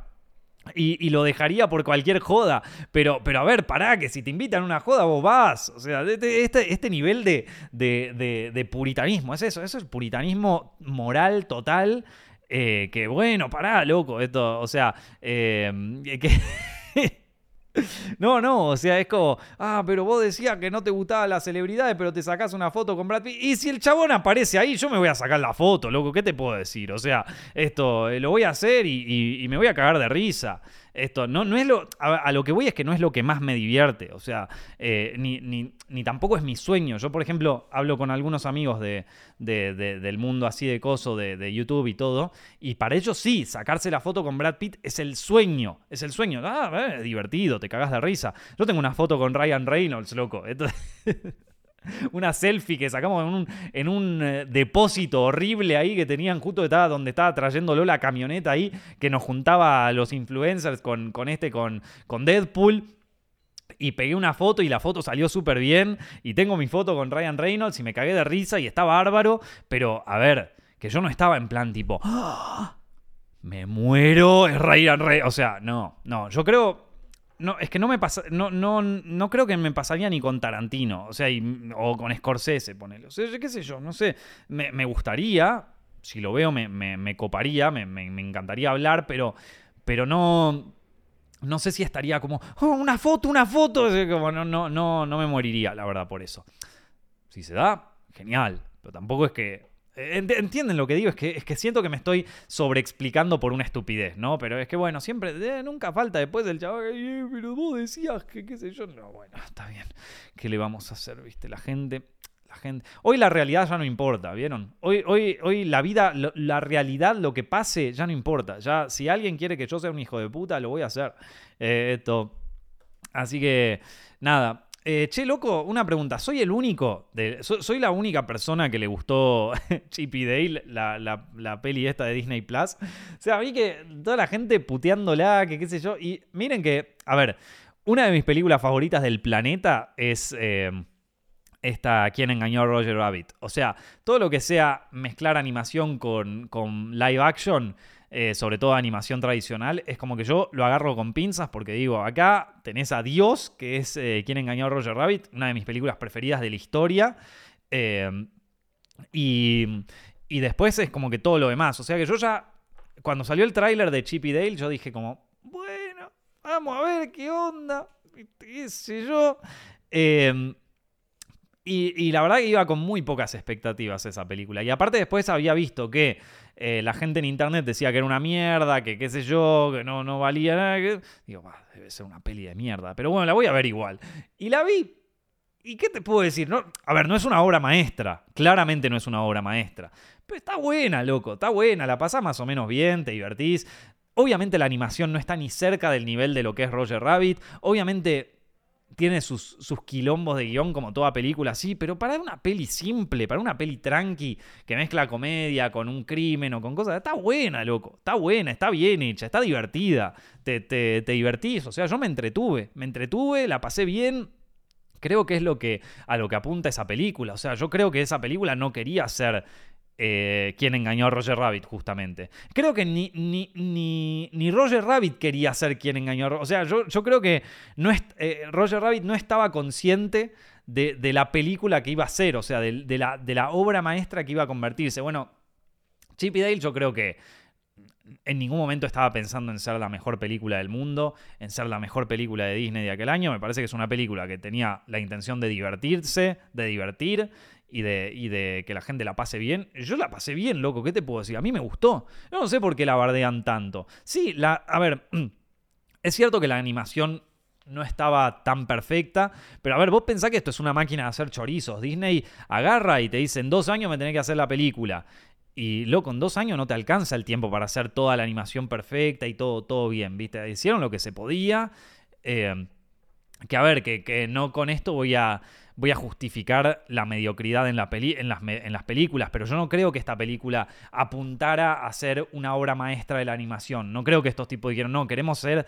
Y, lo dejaría por cualquier joda. Pero, pero a ver, pará, que si te invitan a una joda, vos vas. O sea, este, este nivel de, de, puritanismo, es eso, eso es puritanismo moral total. Eh, que bueno, pará, loco, esto, o sea, eh. No, no, o sea, es como, ah, pero vos decías que no te gustaban las celebridades, pero te sacás una foto con Brad Pitt. Y si el chabón aparece ahí, yo me voy a sacar la foto, loco, ¿qué te puedo decir? O sea, esto eh, lo voy a hacer y, y me voy a cagar de risa. Esto no, no es lo. A, lo que voy es que no es lo que más me divierte. O sea, eh, ni, ni, tampoco es mi sueño. Yo, por ejemplo, hablo con algunos amigos de, del mundo así de coso, de, YouTube y todo. Y para ellos sí, sacarse la foto con Brad Pitt es el sueño. Es el sueño. Ah, eh, divertido, te cagas de risa. Yo tengo una foto con Ryan Reynolds, loco. una selfie que sacamos en un, en un eh, depósito horrible ahí que tenían justo estaba, donde estaba trayéndolo la camioneta ahí, que nos juntaba a los influencers con, con este, con, con Deadpool. Y pegué una foto y la foto salió súper bien. Y tengo mi foto con Ryan Reynolds y me cagué de risa y está bárbaro. Pero, a ver, que yo no estaba en plan tipo... ¡Ah! Me muero, es Ryan Reynolds. O sea, no, no. Yo creo no, es que no me pasa. No, no, no creo que me pasaría ni con Tarantino. O sea, o con Scorsese, ponele. O sea, qué sé yo, no sé. Me, gustaría. Si lo veo, me, me, coparía, me, encantaría hablar, pero. Pero no. No sé si estaría como. Oh, una foto, una foto. Como, no, no, no, no me moriría, la verdad, por eso. Si se da, genial. Pero tampoco es que Entienden lo que digo, es que, es que siento que me estoy sobreexplicando por una estupidez, ¿no? Pero es que bueno, siempre, nunca falta después del chaval, pero vos decías que qué sé yo. No, bueno, está bien. ¿Qué le vamos a hacer, viste? La gente, la gente. Hoy la realidad ya no importa, ¿vieron? Hoy, hoy, hoy la vida, la realidad, lo que pase, ya no importa. Ya, si alguien quiere que yo sea un hijo de puta, lo voy a hacer. Eh, esto. Así que, nada. Eh, che, loco, una pregunta. ¿Soy el único? De, ¿Soy la única persona que le gustó Chip y Dale, la, la, peli esta de Disney Plus? O sea, vi que toda la gente puteándola, que qué sé yo. Y miren que, a ver, una de mis películas favoritas del planeta es. Eh, esta ¿Quién engañó a Roger Rabbit? O sea, todo lo que sea mezclar animación con, con live action eh, sobre todo animación tradicional, es como que yo lo agarro con pinzas porque digo, acá tenés a Dios, que es eh, quien engañó a Roger Rabbit, una de mis películas preferidas de la historia. Eh, y, y después es como que todo lo demás. O sea que yo ya, cuando salió el tráiler de Chip y Dale, yo dije como, bueno, vamos a ver qué onda, qué sé yo. Y, la verdad que iba con muy pocas expectativas esa película. Y aparte después había visto que eh, la gente en internet decía que era una mierda, que qué sé yo, que no, no valía nada. Digo, debe ser una peli de mierda. Pero bueno, la voy a ver igual. Y la vi. ¿Y qué te puedo decir? No, a ver, no es una obra maestra. Claramente no es una obra maestra. Pero está buena, loco. Está buena. La pasás más o menos bien, te divertís. Obviamente la animación no está ni cerca del nivel de lo que es Roger Rabbit. Obviamente tiene sus, sus, quilombos de guion como toda película, sí, pero para una peli simple, para una peli tranqui, que mezcla comedia con un crimen o con cosas, está buena, loco, está buena, está bien hecha, está divertida, te, te, te divertís, o sea, yo me entretuve, me entretuve, la pasé bien, creo que es lo que, a lo que apunta esa película, o sea, yo creo que esa película no quería ser eh, quién engañó a Roger Rabbit, justamente. Creo que ni, ni, ni, Roger Rabbit quería ser quien engañó a Roger. O sea, yo, yo creo que no eh, Roger Rabbit no estaba consciente de, la película que iba a ser, o sea, de, la, de la obra maestra que iba a convertirse. Bueno, Chip Dale yo creo que en ningún momento estaba pensando en ser la mejor película del mundo, en ser la mejor película de Disney de aquel año. Me parece que es una película que tenía la intención de divertirse, de divertir y de, y de que la gente la pase bien. Yo la pasé bien, loco, ¿qué te puedo decir? A mí me gustó. Yo no sé por qué la bardean tanto. Sí, la, a ver, es cierto que la animación no estaba tan perfecta. Pero a ver, vos pensás que esto es una máquina de hacer chorizos. Disney agarra y te dice, en dos años me tenés que hacer la película. Y loco, en dos años no te alcanza el tiempo para hacer toda la animación perfecta y todo, todo bien, ¿viste? Hicieron lo que se podía. Eh, que a ver, que, no con esto voy a, voy a justificar la mediocridad en, la las, películas, pero yo no creo que esta película apuntara a ser una obra maestra de la animación. No creo que estos tipos dijeron, no, queremos ser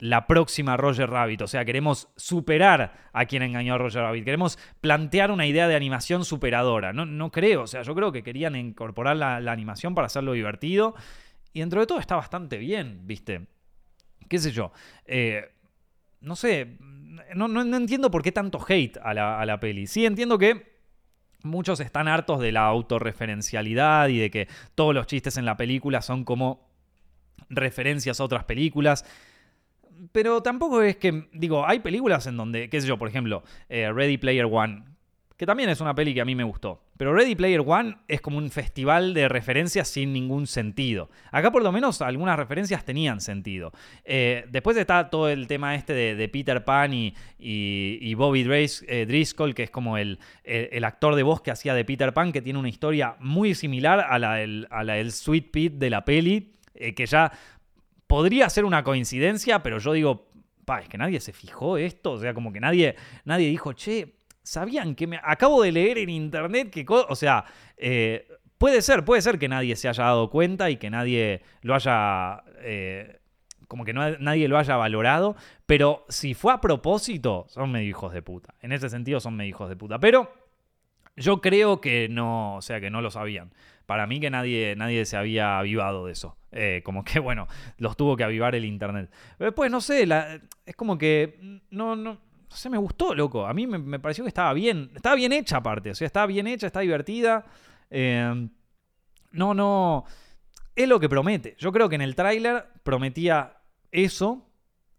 la próxima Roger Rabbit. O sea, queremos superar a quien engañó a Roger Rabbit. Queremos plantear una idea de animación superadora. No, no creo. O sea, yo creo que querían incorporar la, animación para hacerlo divertido. Y dentro de todo está bastante bien, ¿viste? ¿Qué sé yo? Eh, no sé. No, no, entiendo por qué tanto hate a la, a la peli. Sí entiendo que muchos están hartos de la autorreferencialidad y de que todos los chistes en la película son como referencias a otras películas pero tampoco es que, digo, hay películas en donde, qué sé yo, por ejemplo, eh, Ready Player One, que también es una peli que a mí me gustó. Pero Ready Player One es como un festival de referencias sin ningún sentido. Acá por lo menos algunas referencias tenían sentido. Eh, después está todo el tema este de, Peter Pan y, y, Bobby eh, Driscoll, que es como el, el, actor de voz que hacía de Peter Pan, que tiene una historia muy similar a la del, Sweet Pete de la peli. que ya podría ser una coincidencia, pero yo digo, es que nadie se fijó esto, o sea, como que nadie, nadie dijo, che, ¿sabían que me acabo de leer en internet que, o sea, eh, puede ser, puede ser que nadie se haya dado cuenta y que nadie lo haya, eh, como que nadie lo haya valorado, pero si fue a propósito, son medio hijos de puta. En ese sentido son medio hijos de puta, pero yo creo que no, o sea, que no lo sabían. Para mí que nadie, nadie se había avivado de eso. Eh, como que, bueno, los tuvo que avivar el internet. Después, no sé, es como que no, no, no sé, me gustó, loco. A mí me, pareció que estaba bien. Estaba bien hecha aparte. O sea, estaba bien hecha, está divertida. Eh, no, no. Es lo que promete. Yo creo que en el tráiler prometía eso.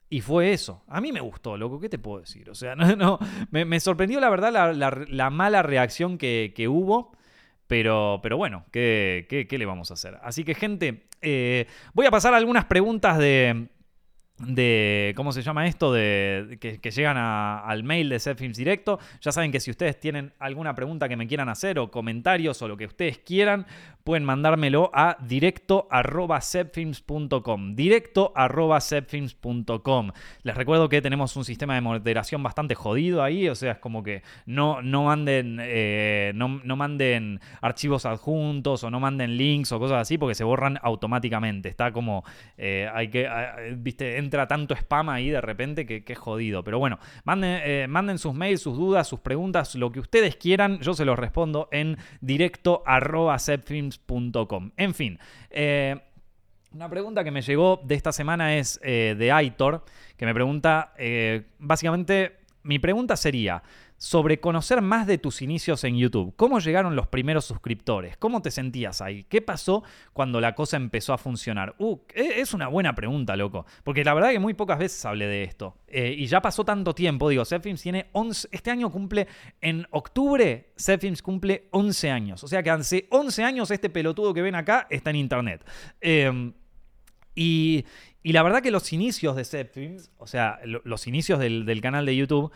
Y fue eso. A mí me gustó, loco. ¿Qué te puedo decir? O sea, no, no. Me, sorprendió la verdad la, mala reacción que, que hubo. Pero, pero bueno, ¿qué, ¿qué, le vamos a hacer? Así que, gente, eh, voy a pasar algunas preguntas de, de, ¿cómo se llama esto? De, que, llegan al mail de Zepfilms Directo. Ya saben que si ustedes tienen alguna pregunta que me quieran hacer o comentarios o lo que ustedes quieran, pueden mandármelo a directo arroba Directo arroba Les recuerdo que tenemos un sistema de moderación bastante jodido ahí, o sea, es como que no, no manden, eh, no, manden archivos adjuntos o no manden links o cosas así porque se borran automáticamente. Está como, eh, hay que, viste, entra tanto spam ahí de repente que, es jodido. Pero bueno, manden, eh, manden sus mails, sus dudas, sus preguntas, lo que ustedes quieran, yo se los respondo en directo arroba En fin. Eh, una pregunta que me llegó de esta semana es eh, de Aitor, que me pregunta, básicamente, mi pregunta sería, sobre conocer más de tus inicios en YouTube. ¿Cómo llegaron los primeros suscriptores? ¿Cómo te sentías ahí? ¿Qué pasó cuando la cosa empezó a funcionar? Uh, e, es una buena pregunta, loco. Porque la verdad que muy pocas veces hablé de esto. Eh, y ya pasó tanto tiempo. Digo, Zepfilms tiene 11... Este año cumple... En octubre, Zepfilms cumple 11 años. O sea que hace 11 años este pelotudo que ven acá está en internet. Em, y, la verdad que los inicios de Zepfilms, o sea, los inicios del, canal de YouTube...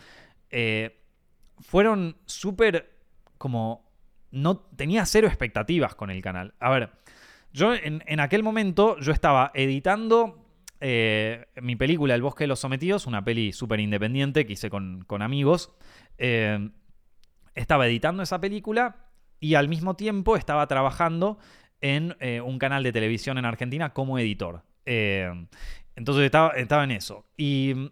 Eh, fueron súper como... No tenía cero expectativas con el canal. A ver, yo en, aquel momento yo estaba editando eh, mi película El bosque de los sometidos, una peli súper independiente que hice con, amigos. Eh, estaba editando esa película y al mismo tiempo estaba trabajando en eh, un canal de televisión en Argentina como editor. entonces estaba, estaba en eso. Y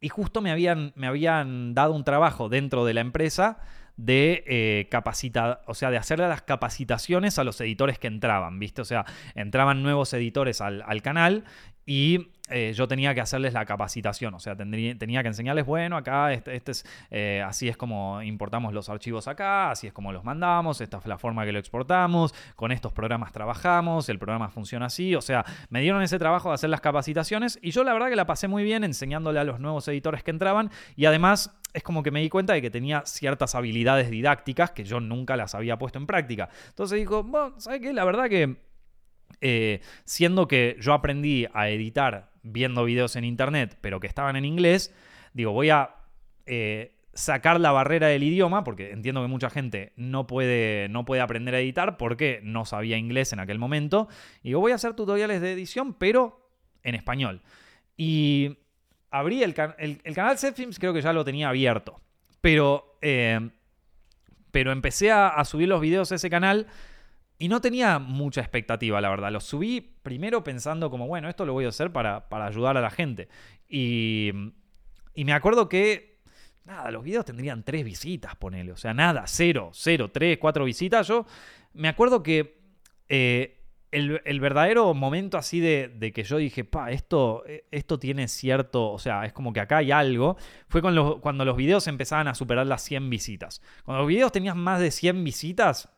y justo me habían, me habían dado un trabajo dentro de la empresa de eh, capacitar, o sea, de hacerle las capacitaciones a los editores que entraban, ¿viste? O sea, entraban nuevos editores al, al canal y eh, yo tenía que hacerles la capacitación, o sea, tendría, tenía que enseñarles, bueno, acá este, este es, eh, así es como importamos los archivos acá, así es como los mandamos, esta es la forma que lo exportamos, con estos programas trabajamos, el programa funciona así, o sea, me dieron ese trabajo de hacer las capacitaciones y yo la verdad que la pasé muy bien enseñándole a los nuevos editores que entraban y además es como que me di cuenta de que tenía ciertas habilidades didácticas que yo nunca las había puesto en práctica. Entonces dijo, bueno, ¿sabes qué? La verdad que eh, siendo que yo aprendí a editar viendo videos en internet, pero que estaban en inglés, digo, voy a eh, sacar la barrera del idioma, porque entiendo que mucha gente no puede, no puede aprender a editar porque no sabía inglés en aquel momento. Y digo, voy a hacer tutoriales de edición, pero en español. Y abrí el, el, canal Setfilms, creo que ya lo tenía abierto. Pero, eh, pero empecé a, a subir los videos a ese canal y no tenía mucha expectativa, la verdad. Lo subí primero pensando como, bueno, esto lo voy a hacer para, ayudar a la gente. Y, y, me acuerdo que, nada, los videos tendrían tres visitas, ponele. O sea, nada, cero, cero, tres, cuatro visitas. Yo me acuerdo que eh, el, verdadero momento así de, que yo dije, pa, esto, esto tiene cierto, o sea, es como que acá hay algo, fue cuando, cuando los videos empezaban a superar las 100 visitas. Cuando los videos tenían más de 100 visitas,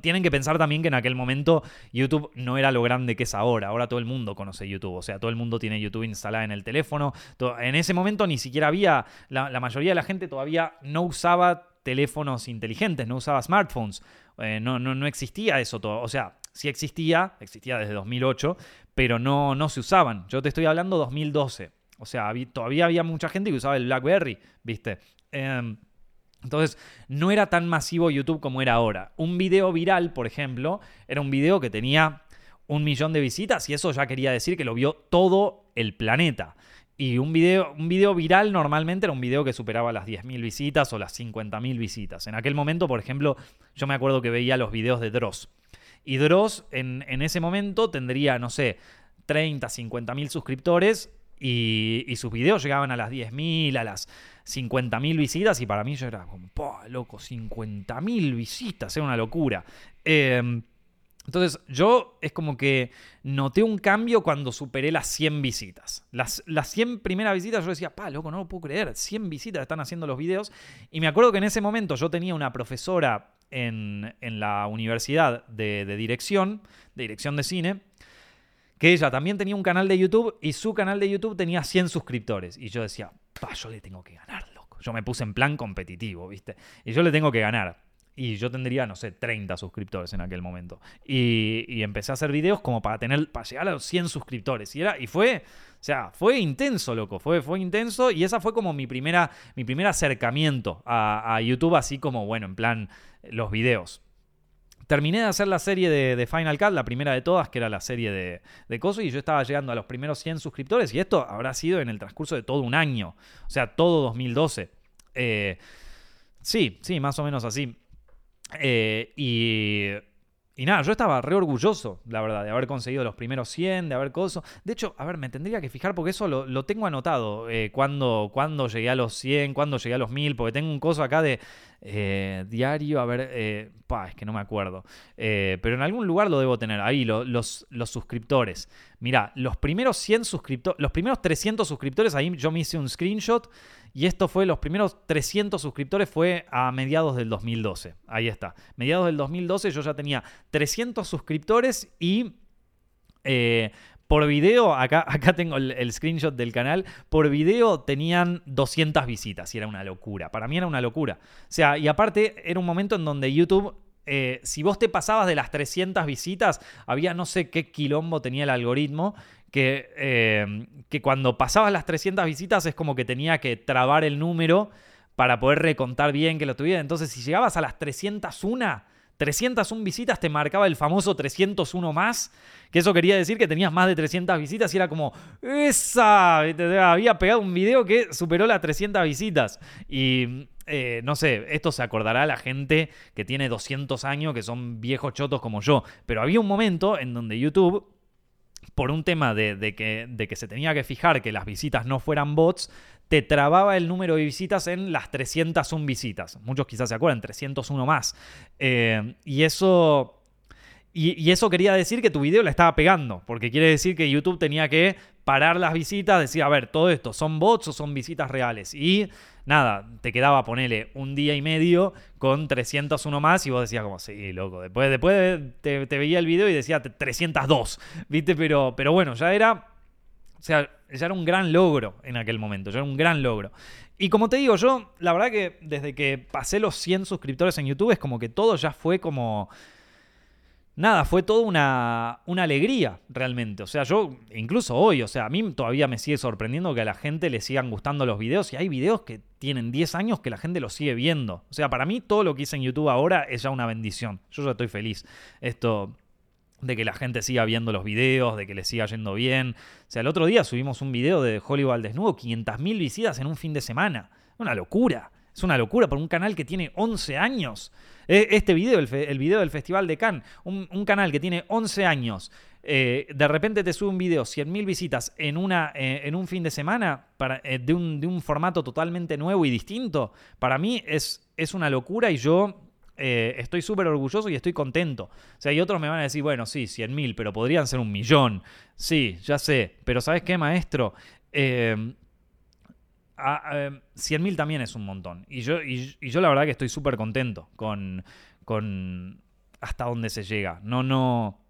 tienen que pensar también que en aquel momento YouTube no era lo grande que es ahora. Ahora todo el mundo conoce YouTube. O sea, todo el mundo tiene YouTube instalada en el teléfono. en ese momento ni siquiera había. La, mayoría de la gente todavía no usaba teléfonos inteligentes, no usaba smartphones. Eh, no, no, no existía eso todo. O sea, sí existía, existía desde 2008, pero no, no se usaban. Yo te estoy hablando 2012. O sea, todavía había mucha gente que usaba el BlackBerry, ¿viste? Eh, entonces, no era tan masivo YouTube como era ahora. Un video viral, por ejemplo, era un video que tenía un millón de visitas y eso ya quería decir que lo vio todo el planeta. Y un video, un video viral normalmente era un video que superaba las 10.000 visitas o las 50.000 visitas. En aquel momento, por ejemplo, yo me acuerdo que veía los videos de Dross. Y Dross en, en ese momento tendría, no sé, 30, 50.000 suscriptores y, sus videos llegaban a las 10.000, a las 50.000 visitas y para mí yo era como, loco, 50.000 visitas, era una locura. Em, entonces yo es como que noté un cambio cuando superé las 100 visitas. Las, las 100 primeras visitas yo decía, pa, loco, no lo puedo creer, 100 visitas están haciendo los videos. Y me acuerdo que en ese momento yo tenía una profesora en, la universidad de, de dirección, de dirección de cine, que ella también tenía un canal de YouTube y su canal de YouTube tenía 100 suscriptores. Y yo decía, pa, yo le tengo que ganar, loco. Yo me puse en plan competitivo, ¿viste? Y yo le tengo que ganar. Y yo tendría, no sé, 30 suscriptores en aquel momento. Y, empecé a hacer videos como para tener, para llegar a los 100 suscriptores. Y, era, y fue, o sea, fue intenso, loco. Fue, fue intenso. Y esa fue como mi primera, mi primer acercamiento a, a YouTube, así como, bueno, en plan, los videos terminé de hacer la serie de, Final Cut, la primera de todas, que era la serie de, de Coso, y yo estaba llegando a los primeros 100 suscriptores, y esto habrá sido en el transcurso de todo un año, o sea, todo 2012. Eh, sí, sí, más o menos así. Eh, y y nada, yo estaba re orgulloso, la verdad, de haber conseguido los primeros 100, de haber cosas. De hecho, a ver, me tendría que fijar porque eso lo, tengo anotado. Eh, cuando, cuando llegué a los 100, cuando llegué a los 1000, porque tengo un coso acá de eh, diario, a ver, eh, es que no me acuerdo. Eh, pero en algún lugar lo debo tener. Ahí, los, los suscriptores. Mira, los primeros 100 suscriptores, los primeros 300 suscriptores, ahí yo me hice un screenshot y esto fue, los primeros 300 suscriptores fue a mediados del 2012. Ahí está. Mediados del 2012 yo ya tenía 300 suscriptores y... Eh, por video, acá, acá tengo el, screenshot del canal, por video tenían 200 visitas y era una locura. Para mí era una locura. O sea, y aparte era un momento en donde YouTube eh, si vos te pasabas de las 300 visitas, había no sé qué quilombo tenía el algoritmo que, eh, que cuando pasabas las 300 visitas es como que tenía que trabar el número para poder recontar bien que lo tuviera. Entonces, si llegabas a las 301, 301 visitas te marcaba el famoso 301 más, que eso quería decir que tenías más de 300 visitas y era como, esa, había pegado un video que superó las 300 visitas. Y eh, no sé, esto se acordará a la gente que tiene 200 años, que son viejos chotos como yo, pero había un momento en donde YouTube por un tema de, que, se tenía que fijar que las visitas no fueran bots, te trababa el número de visitas en las 301 visitas. Muchos quizás se acuerdan, 301 más. Eh, y eso... Y, eso quería decir que tu video la estaba pegando, porque quiere decir que YouTube tenía que parar las visitas, decir, a ver, todo esto, ¿son bots o son visitas reales? Y nada, te quedaba, ponele, un día y medio con 301 más y vos decías como, sí, loco, después, después te, veía el video y decía 302, ¿viste? Pero, pero bueno, ya era o sea, ya era un gran logro en aquel momento, ya era un gran logro. Y como te digo, yo, la verdad que desde que pasé los 100 suscriptores en YouTube es como que todo ya fue como... Nada, fue toda una, una alegría realmente. O sea, yo, incluso hoy, o sea, a mí todavía me sigue sorprendiendo que a la gente le sigan gustando los videos. Y hay videos que tienen 10 años que la gente los sigue viendo. O sea, para mí todo lo que hice en YouTube ahora es ya una bendición. Yo ya estoy feliz. Esto, de que la gente siga viendo los videos, de que le siga yendo bien. O sea, el otro día subimos un video de Hollywood al desnudo, 500.000 visitas en un fin de semana. Una locura. Es una locura por un canal que tiene 11 años. E, este video, el, video del Festival de Cannes, un, canal que tiene 11 años, eh, de repente te sube un video, 100.000 visitas en, una, eh, en un fin de semana para, eh, de, un, de, un, formato totalmente nuevo y distinto, para mí es, es una locura y yo estoy súper orgulloso y estoy contento. O sea, y otros me van a decir, bueno, sí, 100 mil, pero podrían ser un millón. Sí, ya sé, pero ¿sabes qué, maestro? 100 mil también es un montón. Y yo, y, yo la verdad que estoy súper contento con, con hasta dónde se llega. No, no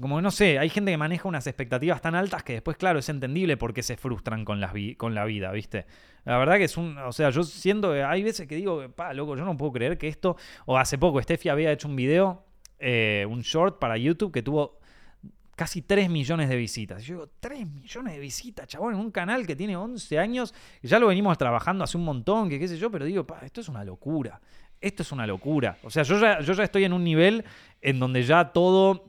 como no sé, hay gente que maneja unas expectativas tan altas que después, claro, es entendible por qué se frustran con, las con la vida, ¿viste? La verdad que es un. O sea, yo siento que hay veces que digo, pa, loco, yo no puedo creer que esto. O hace poco, Steffi había hecho un video, eh, un short para YouTube que tuvo casi 3 millones de visitas. Y yo digo, 3 millones de visitas, chabón, en un canal que tiene 11 años. Ya lo venimos trabajando hace un montón, que qué sé yo, pero digo, esto es una locura. Esto es una locura. O sea, yo ya, yo ya estoy en un nivel en donde ya todo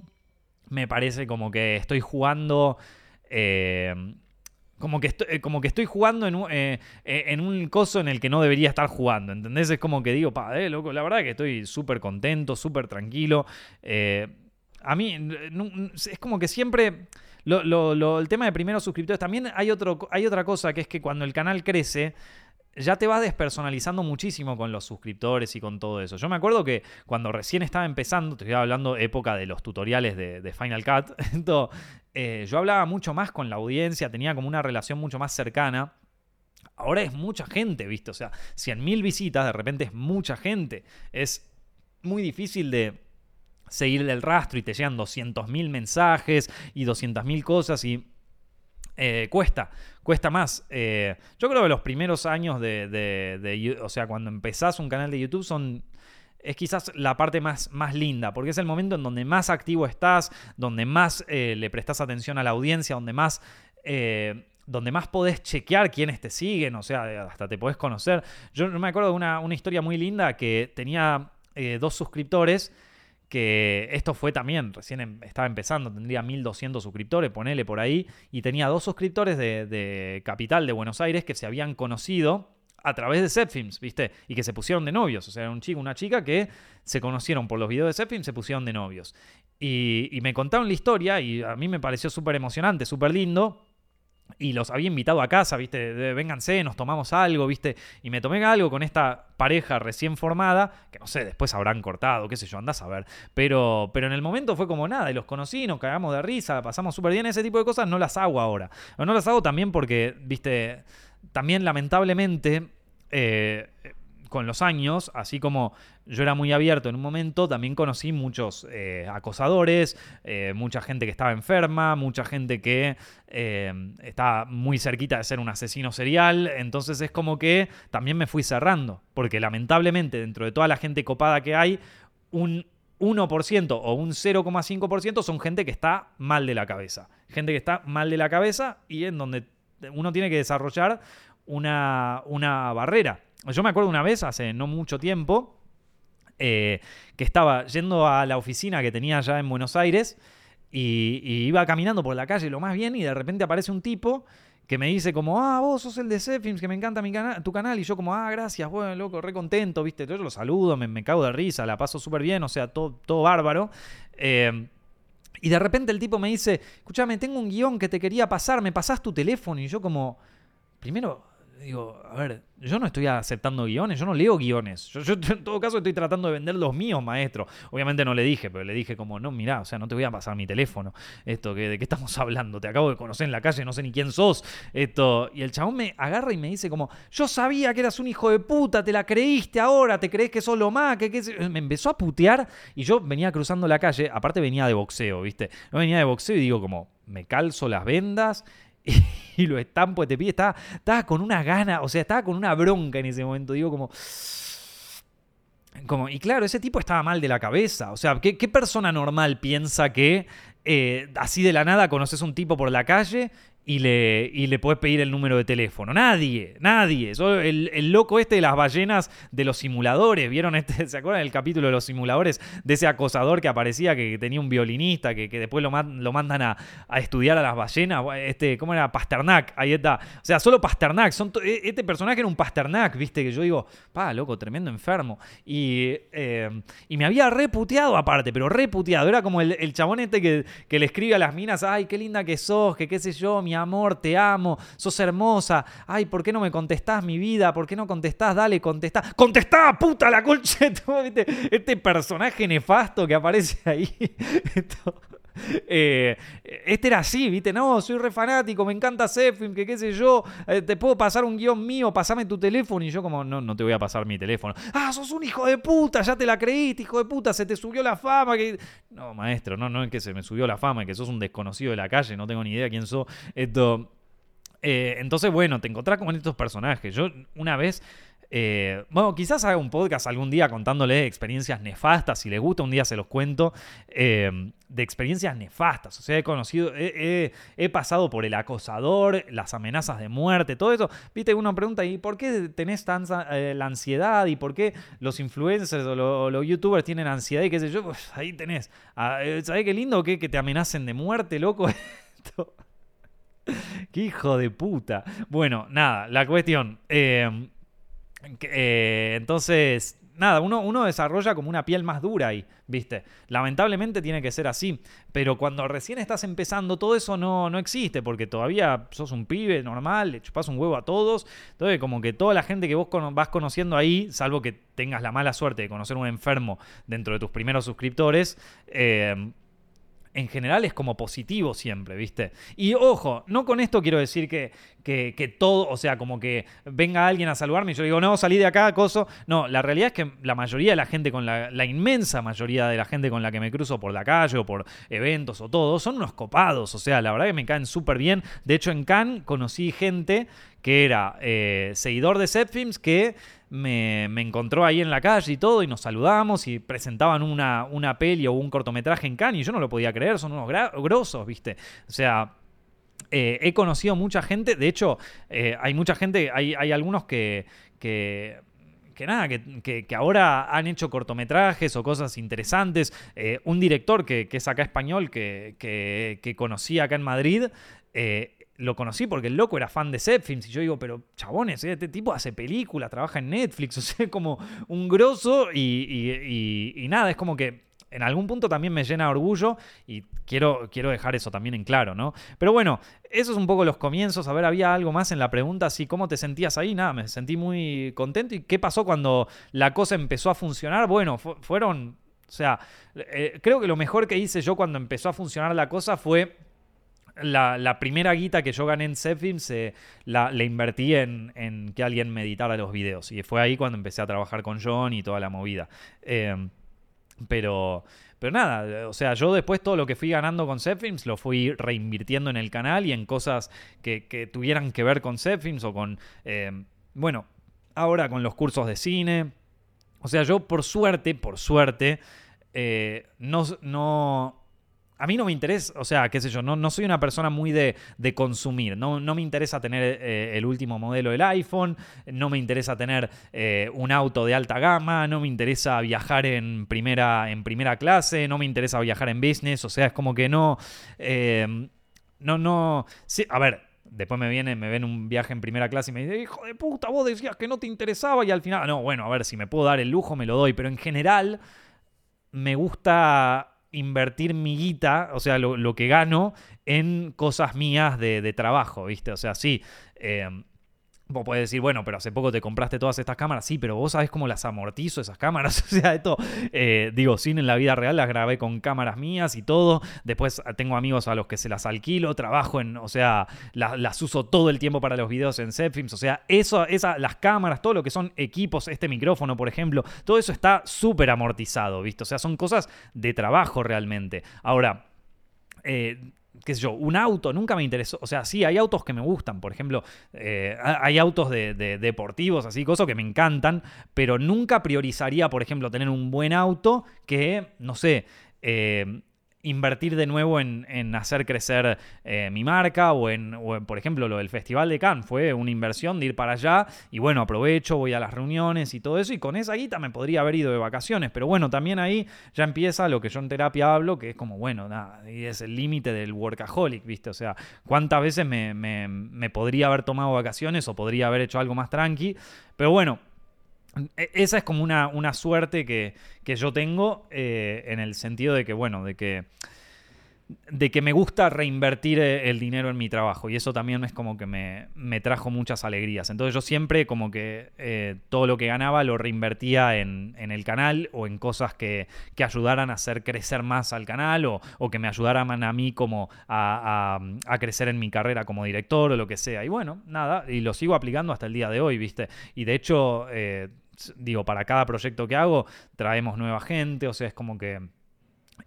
me parece como que estoy jugando... Eh, como que, estoy, eh, como que estoy jugando en un, eh, en un coso en el que no debería estar jugando, ¿entendés? Es como que digo, pa, loco, la verdad que estoy súper contento, súper tranquilo. A mí es como que siempre... el tema de primeros suscriptores, también hay, otro, hay otra cosa que es que cuando el canal crece, ya te vas despersonalizando muchísimo con los suscriptores y con todo eso. Yo me acuerdo que cuando recién estaba empezando, te estoy hablando época de los tutoriales de, Final Cut, eh, yo hablaba mucho más con la audiencia, tenía como una relación mucho más cercana. Ahora es mucha gente, ¿viste? O sea, 100.000 visitas de repente es mucha gente. Es muy difícil de seguir el rastro y te llegan 200.000 mensajes y 200.000 cosas y eh, cuesta, cuesta más. Eh, yo creo que los primeros años de, o sea, cuando empezás un canal de YouTube son es quizás la parte más, más linda, porque es el momento en donde más activo estás, donde más eh, le prestas atención a la audiencia, donde más, donde más podés chequear quiénes te siguen, o sea, hasta te podés conocer. Yo me acuerdo de una, una historia muy linda que tenía dos suscriptores que esto fue también, recién em, estaba empezando, tendría 1200 suscriptores, ponele por ahí, y tenía dos suscriptores de, Capital, de Buenos Aires, que se habían conocido a través de Zepfilms, ¿viste? Y que se pusieron de novios. O sea, un chico, una chica que se conocieron por los videos de Zepfilms, se pusieron de novios. Y, y me contaron la historia y a mí me pareció súper emocionante, súper lindo y los había invitado a casa, ¿viste? vénganse, nos tomamos algo, ¿viste? Y me tomé algo con esta pareja recién formada, que no sé, después habrán cortado, qué sé yo, andás a ver. Pero, pero en el momento fue como nada, y los conocí, nos cagamos de risa, pasamos súper bien, ese tipo de cosas no las hago ahora. No las hago también porque, ¿viste? También lamentablemente... Eh, con los años, así como yo era muy abierto en un momento, también conocí muchos eh, acosadores, eh, mucha gente que estaba enferma, mucha gente que eh, estaba muy cerquita de ser un asesino serial, entonces es como que también me fui cerrando, porque lamentablemente dentro de toda la gente copada que hay, un 1% o un 0,5% son gente que está mal de la cabeza, gente que está mal de la cabeza y en donde uno tiene que desarrollar una, una barrera yo me acuerdo una vez, hace no mucho tiempo, eh, que estaba yendo a la oficina que tenía allá en Buenos Aires y, iba caminando por la calle lo más bien y de repente aparece un tipo que me dice como, ah, vos sos el de Zepfilms, que me encanta mi tu canal. Y yo como, ah, gracias, bueno, loco, re contento, ¿viste? Yo lo saludo, me, cago de risa, la paso súper bien, o sea, todo, todo bárbaro. Eh, y de repente el tipo me dice, escúchame, tengo un guion que te quería pasar, ¿me pasás tu teléfono? Y yo como, primero, digo, a ver, yo no estoy aceptando guiones, yo no leo guiones. Yo, en todo caso estoy tratando de vender los míos, maestro. Obviamente no le dije, pero le dije como, no, mirá, o sea, no te voy a pasar mi teléfono. Esto, ¿de qué estamos hablando? Te acabo de conocer en la calle, no sé ni quién sos. Esto, y el chabón me agarra y me dice como, yo sabía que eras un hijo de puta, te la creíste ahora, te crees que sos lo más, que... Me empezó a putear y yo venía cruzando la calle, aparte venía de boxeo, ¿viste? No venía de boxeo y digo como, me calzo las vendas y lo estampo este pie. Estaba, estaba con una gana, o sea, estaba con una bronca en ese momento. Digo, como. Como, y claro, ese tipo estaba mal de la cabeza. O sea, ¿qué, persona normal piensa que eh, así de la nada conoces un tipo por la calle y le, y le puedes pedir el número de teléfono. Nadie, nadie. el, loco este de las ballenas de los simuladores. ¿Vieron este? ¿Se acuerdan del capítulo de los simuladores? De ese acosador que aparecía, que tenía un violinista, que, después lo, lo mandan a, estudiar a las ballenas. Este, ¿Cómo era? Pasternak. Ahí está. O sea, solo Pasternak. Son e, este personaje era un Pasternak, ¿viste? Que yo digo, pa, loco, tremendo enfermo. Y, eh, y me había reputeado aparte, pero reputeado. Era como el, chabón este que, que le escribe a las minas, ay, qué linda que sos, que qué sé yo, mi amor, te amo, sos hermosa. Ay, ¿por qué no me contestás mi vida? ¿Por qué no contestás? Dale, contestá. ¡Contestá, puta la concha! Este personaje nefasto que aparece ahí. Eh, este era así, ¿viste? No, soy re fanático, me encanta Zephyr, que qué sé yo, eh, te puedo pasar un guion mío, pasame tu teléfono. Y yo, como, no, no te voy a pasar mi teléfono. Ah, sos un hijo de puta, ya te la creíste, hijo de puta, se te subió la fama. Que... No, maestro, no, no es que se me subió la fama, es que sos un desconocido de la calle, no tengo ni idea quién sos. Esto. Eh, entonces, bueno, te encontrás con estos personajes. Yo una vez eh, bueno, quizás haga un podcast algún día contándole experiencias nefastas. Si les gusta, un día se los cuento. Eh, de experiencias nefastas. O sea, he conocido, he, pasado por el acosador, las amenazas de muerte, todo eso. Viste, uno pregunta, ¿y por qué tenés tanta eh, la ansiedad? ¿Y por qué los influencers o los youtubers tienen ansiedad? Y qué sé yo, pues ahí tenés. Ah, ¿Sabés qué lindo que, te amenacen de muerte, loco? qué hijo de puta. Bueno, nada, la cuestión. Entonces, nada, uno, uno, desarrolla como una piel más dura ahí, ¿viste? Lamentablemente tiene que ser así, pero cuando recién estás empezando, todo eso no, no existe, porque todavía sos un pibe normal, le chupas un huevo a todos, entonces como que toda la gente que vos vas conociendo ahí, salvo que tengas la mala suerte de conocer un enfermo dentro de tus primeros suscriptores, eh, en general es como positivo siempre, ¿viste? Y ojo, no con esto quiero decir que, que, todo, o sea, como que venga alguien a saludarme y yo digo, no, salí de acá, coso. No, la realidad es que la mayoría de la gente con la, la inmensa mayoría de la gente con la que me cruzo por la calle o por eventos o todo, son unos copados, o sea, la verdad que me caen súper bien. De hecho, en Cannes conocí gente que era eh, seguidor de Zepfilms que me, encontró ahí en la calle y todo, y nos saludamos y presentaban una, una peli o un cortometraje en Cannes, y yo no lo podía creer, son unos grosos, ¿viste? O sea, eh, he conocido mucha gente, de hecho, eh, hay mucha gente, hay, hay algunos que, que que nada, que, ahora han hecho cortometrajes o cosas interesantes. un director que, es acá español, que, que, conocí acá en Madrid, lo conocí porque el loco era fan de Zepfilms y yo digo, pero chabones, este tipo hace películas, trabaja en Netflix, o sea, como un grosso y, nada, es como que en algún punto también me llena de orgullo y quiero, quiero dejar eso también en claro, ¿no? Pero bueno, eso es un poco los comienzos. A ver, había algo más en la pregunta, así, ¿cómo te sentías ahí? Nada, me sentí muy contento. ¿Y qué pasó cuando la cosa empezó a funcionar? Bueno, fueron, o sea, eh, creo que lo mejor que hice yo cuando empezó a funcionar la cosa fue la, primera guita que yo gané en Zepfilm se la, invertí en, que alguien me editara los videos. Y fue ahí cuando empecé a trabajar con John y toda la movida. Em, pero, pero nada, o sea, yo después todo lo que fui ganando con Zepfilms lo fui reinvirtiendo en el canal y en cosas que, tuvieran que ver con Zepfilms o con, em, bueno, ahora con los cursos de cine. O sea, yo por suerte, por suerte, eh, no, no, a mí no me interesa, o sea, qué sé yo, no, no soy una persona muy de, consumir, no, no, me interesa tener eh, el último modelo del iPhone, no me interesa tener eh, un auto de alta gama, no me interesa viajar en primera, en primera clase, no me interesa viajar en business, o sea, es como que no, eh, no, no, sí, a ver, Después me viene, me ven un viaje en primera clase y me dicen, hijo de puta, vos decías que no te interesaba y al final, no, bueno, a ver, si me puedo dar el lujo, me lo doy, pero en general me gusta invertir mi guita, o sea, lo, que gano, en cosas mías de, trabajo, ¿viste? O sea, sí. Em, Vos podés decir, bueno, pero hace poco te compraste todas estas cámaras. Sí, pero vos sabés cómo las amortizo esas cámaras. O sea, esto, eh, digo, sin en la vida real las grabé con cámaras mías y todo. Después ah, tengo amigos a los que se las alquilo, trabajo en, o sea, las, uso todo el tiempo para los videos en Zepfilms. O sea, eso, esa, las cámaras, todo lo que son equipos, este micrófono, por ejemplo, todo eso está súper amortizado, ¿viste? O sea, son cosas de trabajo realmente. Ahora, eh, qué sé yo, un auto nunca me interesó. O sea, sí, hay autos que me gustan. Por ejemplo, eh, hay autos de, deportivos, así, cosas que me encantan, pero nunca priorizaría, por ejemplo, tener un buen auto que, no sé, eh, invertir de nuevo en, hacer crecer eh, mi marca o en, por ejemplo, lo del Festival de Cannes. Fue una inversión de ir para allá y bueno, aprovecho, voy a las reuniones y todo eso y con esa guita me podría haber ido de vacaciones. Pero bueno, también ahí ya empieza lo que yo en terapia hablo, que es como, bueno, nada, y es el límite del workaholic, ¿viste? O sea, ¿cuántas veces me, me podría haber tomado vacaciones o podría haber hecho algo más tranqui? Pero bueno, esa es como una, una suerte que, yo tengo eh, en el sentido de que, bueno, de que, de que me gusta reinvertir eh, el dinero en mi trabajo y eso también es como que me, trajo muchas alegrías. Entonces yo siempre como que eh, todo lo que ganaba lo reinvertía en, el canal o en cosas que, ayudaran a hacer crecer más al canal o, que me ayudaran a mí como a, crecer en mi carrera como director o lo que sea. Y bueno, nada, y lo sigo aplicando hasta el día de hoy, ¿viste? Y de hecho digo, para cada proyecto que hago, traemos nueva gente, o sea, es como que...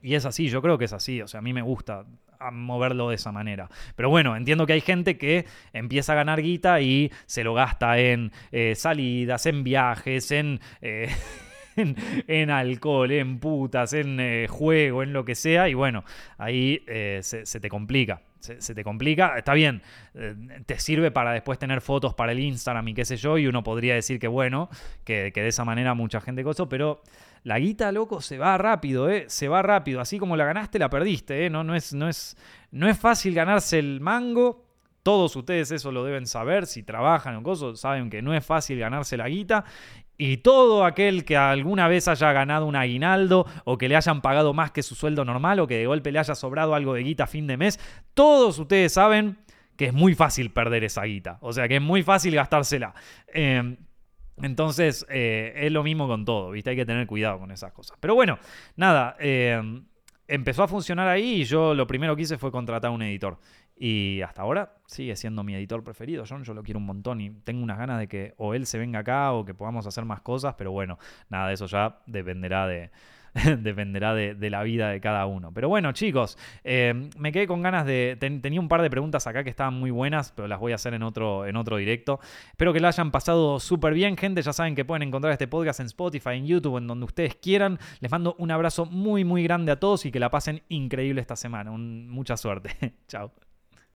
Y es así, yo creo que es así, o sea, a mí me gusta moverlo de esa manera. Pero bueno, entiendo que hay gente que empieza a ganar guita y se lo gasta en eh, salidas, en viajes, en... Eh, en, alcohol, en putas, en eh, juego, en lo que sea, y bueno, ahí se, te complica se, te complica. Está bien, eh, te sirve para después tener fotos para el Instagram y qué sé yo, y uno podría decir que bueno, que, de esa manera mucha gente cosó, pero la guita, loco, se va rápido, ¿eh? Se va rápido. Así como la ganaste, la perdiste, ¿eh? No, no, es, no, es, no es fácil ganarse el mango. Todos ustedes eso lo deben saber, si trabajan en cosas, saben que no es fácil ganarse la guita y todo aquel que alguna vez haya ganado un aguinaldo o que le hayan pagado más que su sueldo normal o que de golpe le haya sobrado algo de guita a fin de mes, todos ustedes saben que es muy fácil perder esa guita. O sea, que es muy fácil gastársela. Em, entonces, eh, es lo mismo con todo, ¿viste? Hay que tener cuidado con esas cosas. Pero bueno, nada, em, empezó a funcionar ahí y yo lo primero que hice fue contratar a un editor. Y hasta ahora sigue siendo mi editor preferido, John. Yo lo quiero un montón y tengo unas ganas de que o él se venga acá o que podamos hacer más cosas, pero bueno, nada, de eso ya dependerá de, dependerá de, la vida de cada uno. Pero bueno, chicos, eh, me quedé con ganas de. tenía un par de preguntas acá que estaban muy buenas, pero las voy a hacer en otro, en otro directo. Espero que lo hayan pasado súper bien, gente. Ya saben que pueden encontrar este podcast en Spotify, en YouTube, en donde ustedes quieran. Les mando un abrazo muy, muy grande a todos y que la pasen increíble esta semana. mucha suerte. Chao.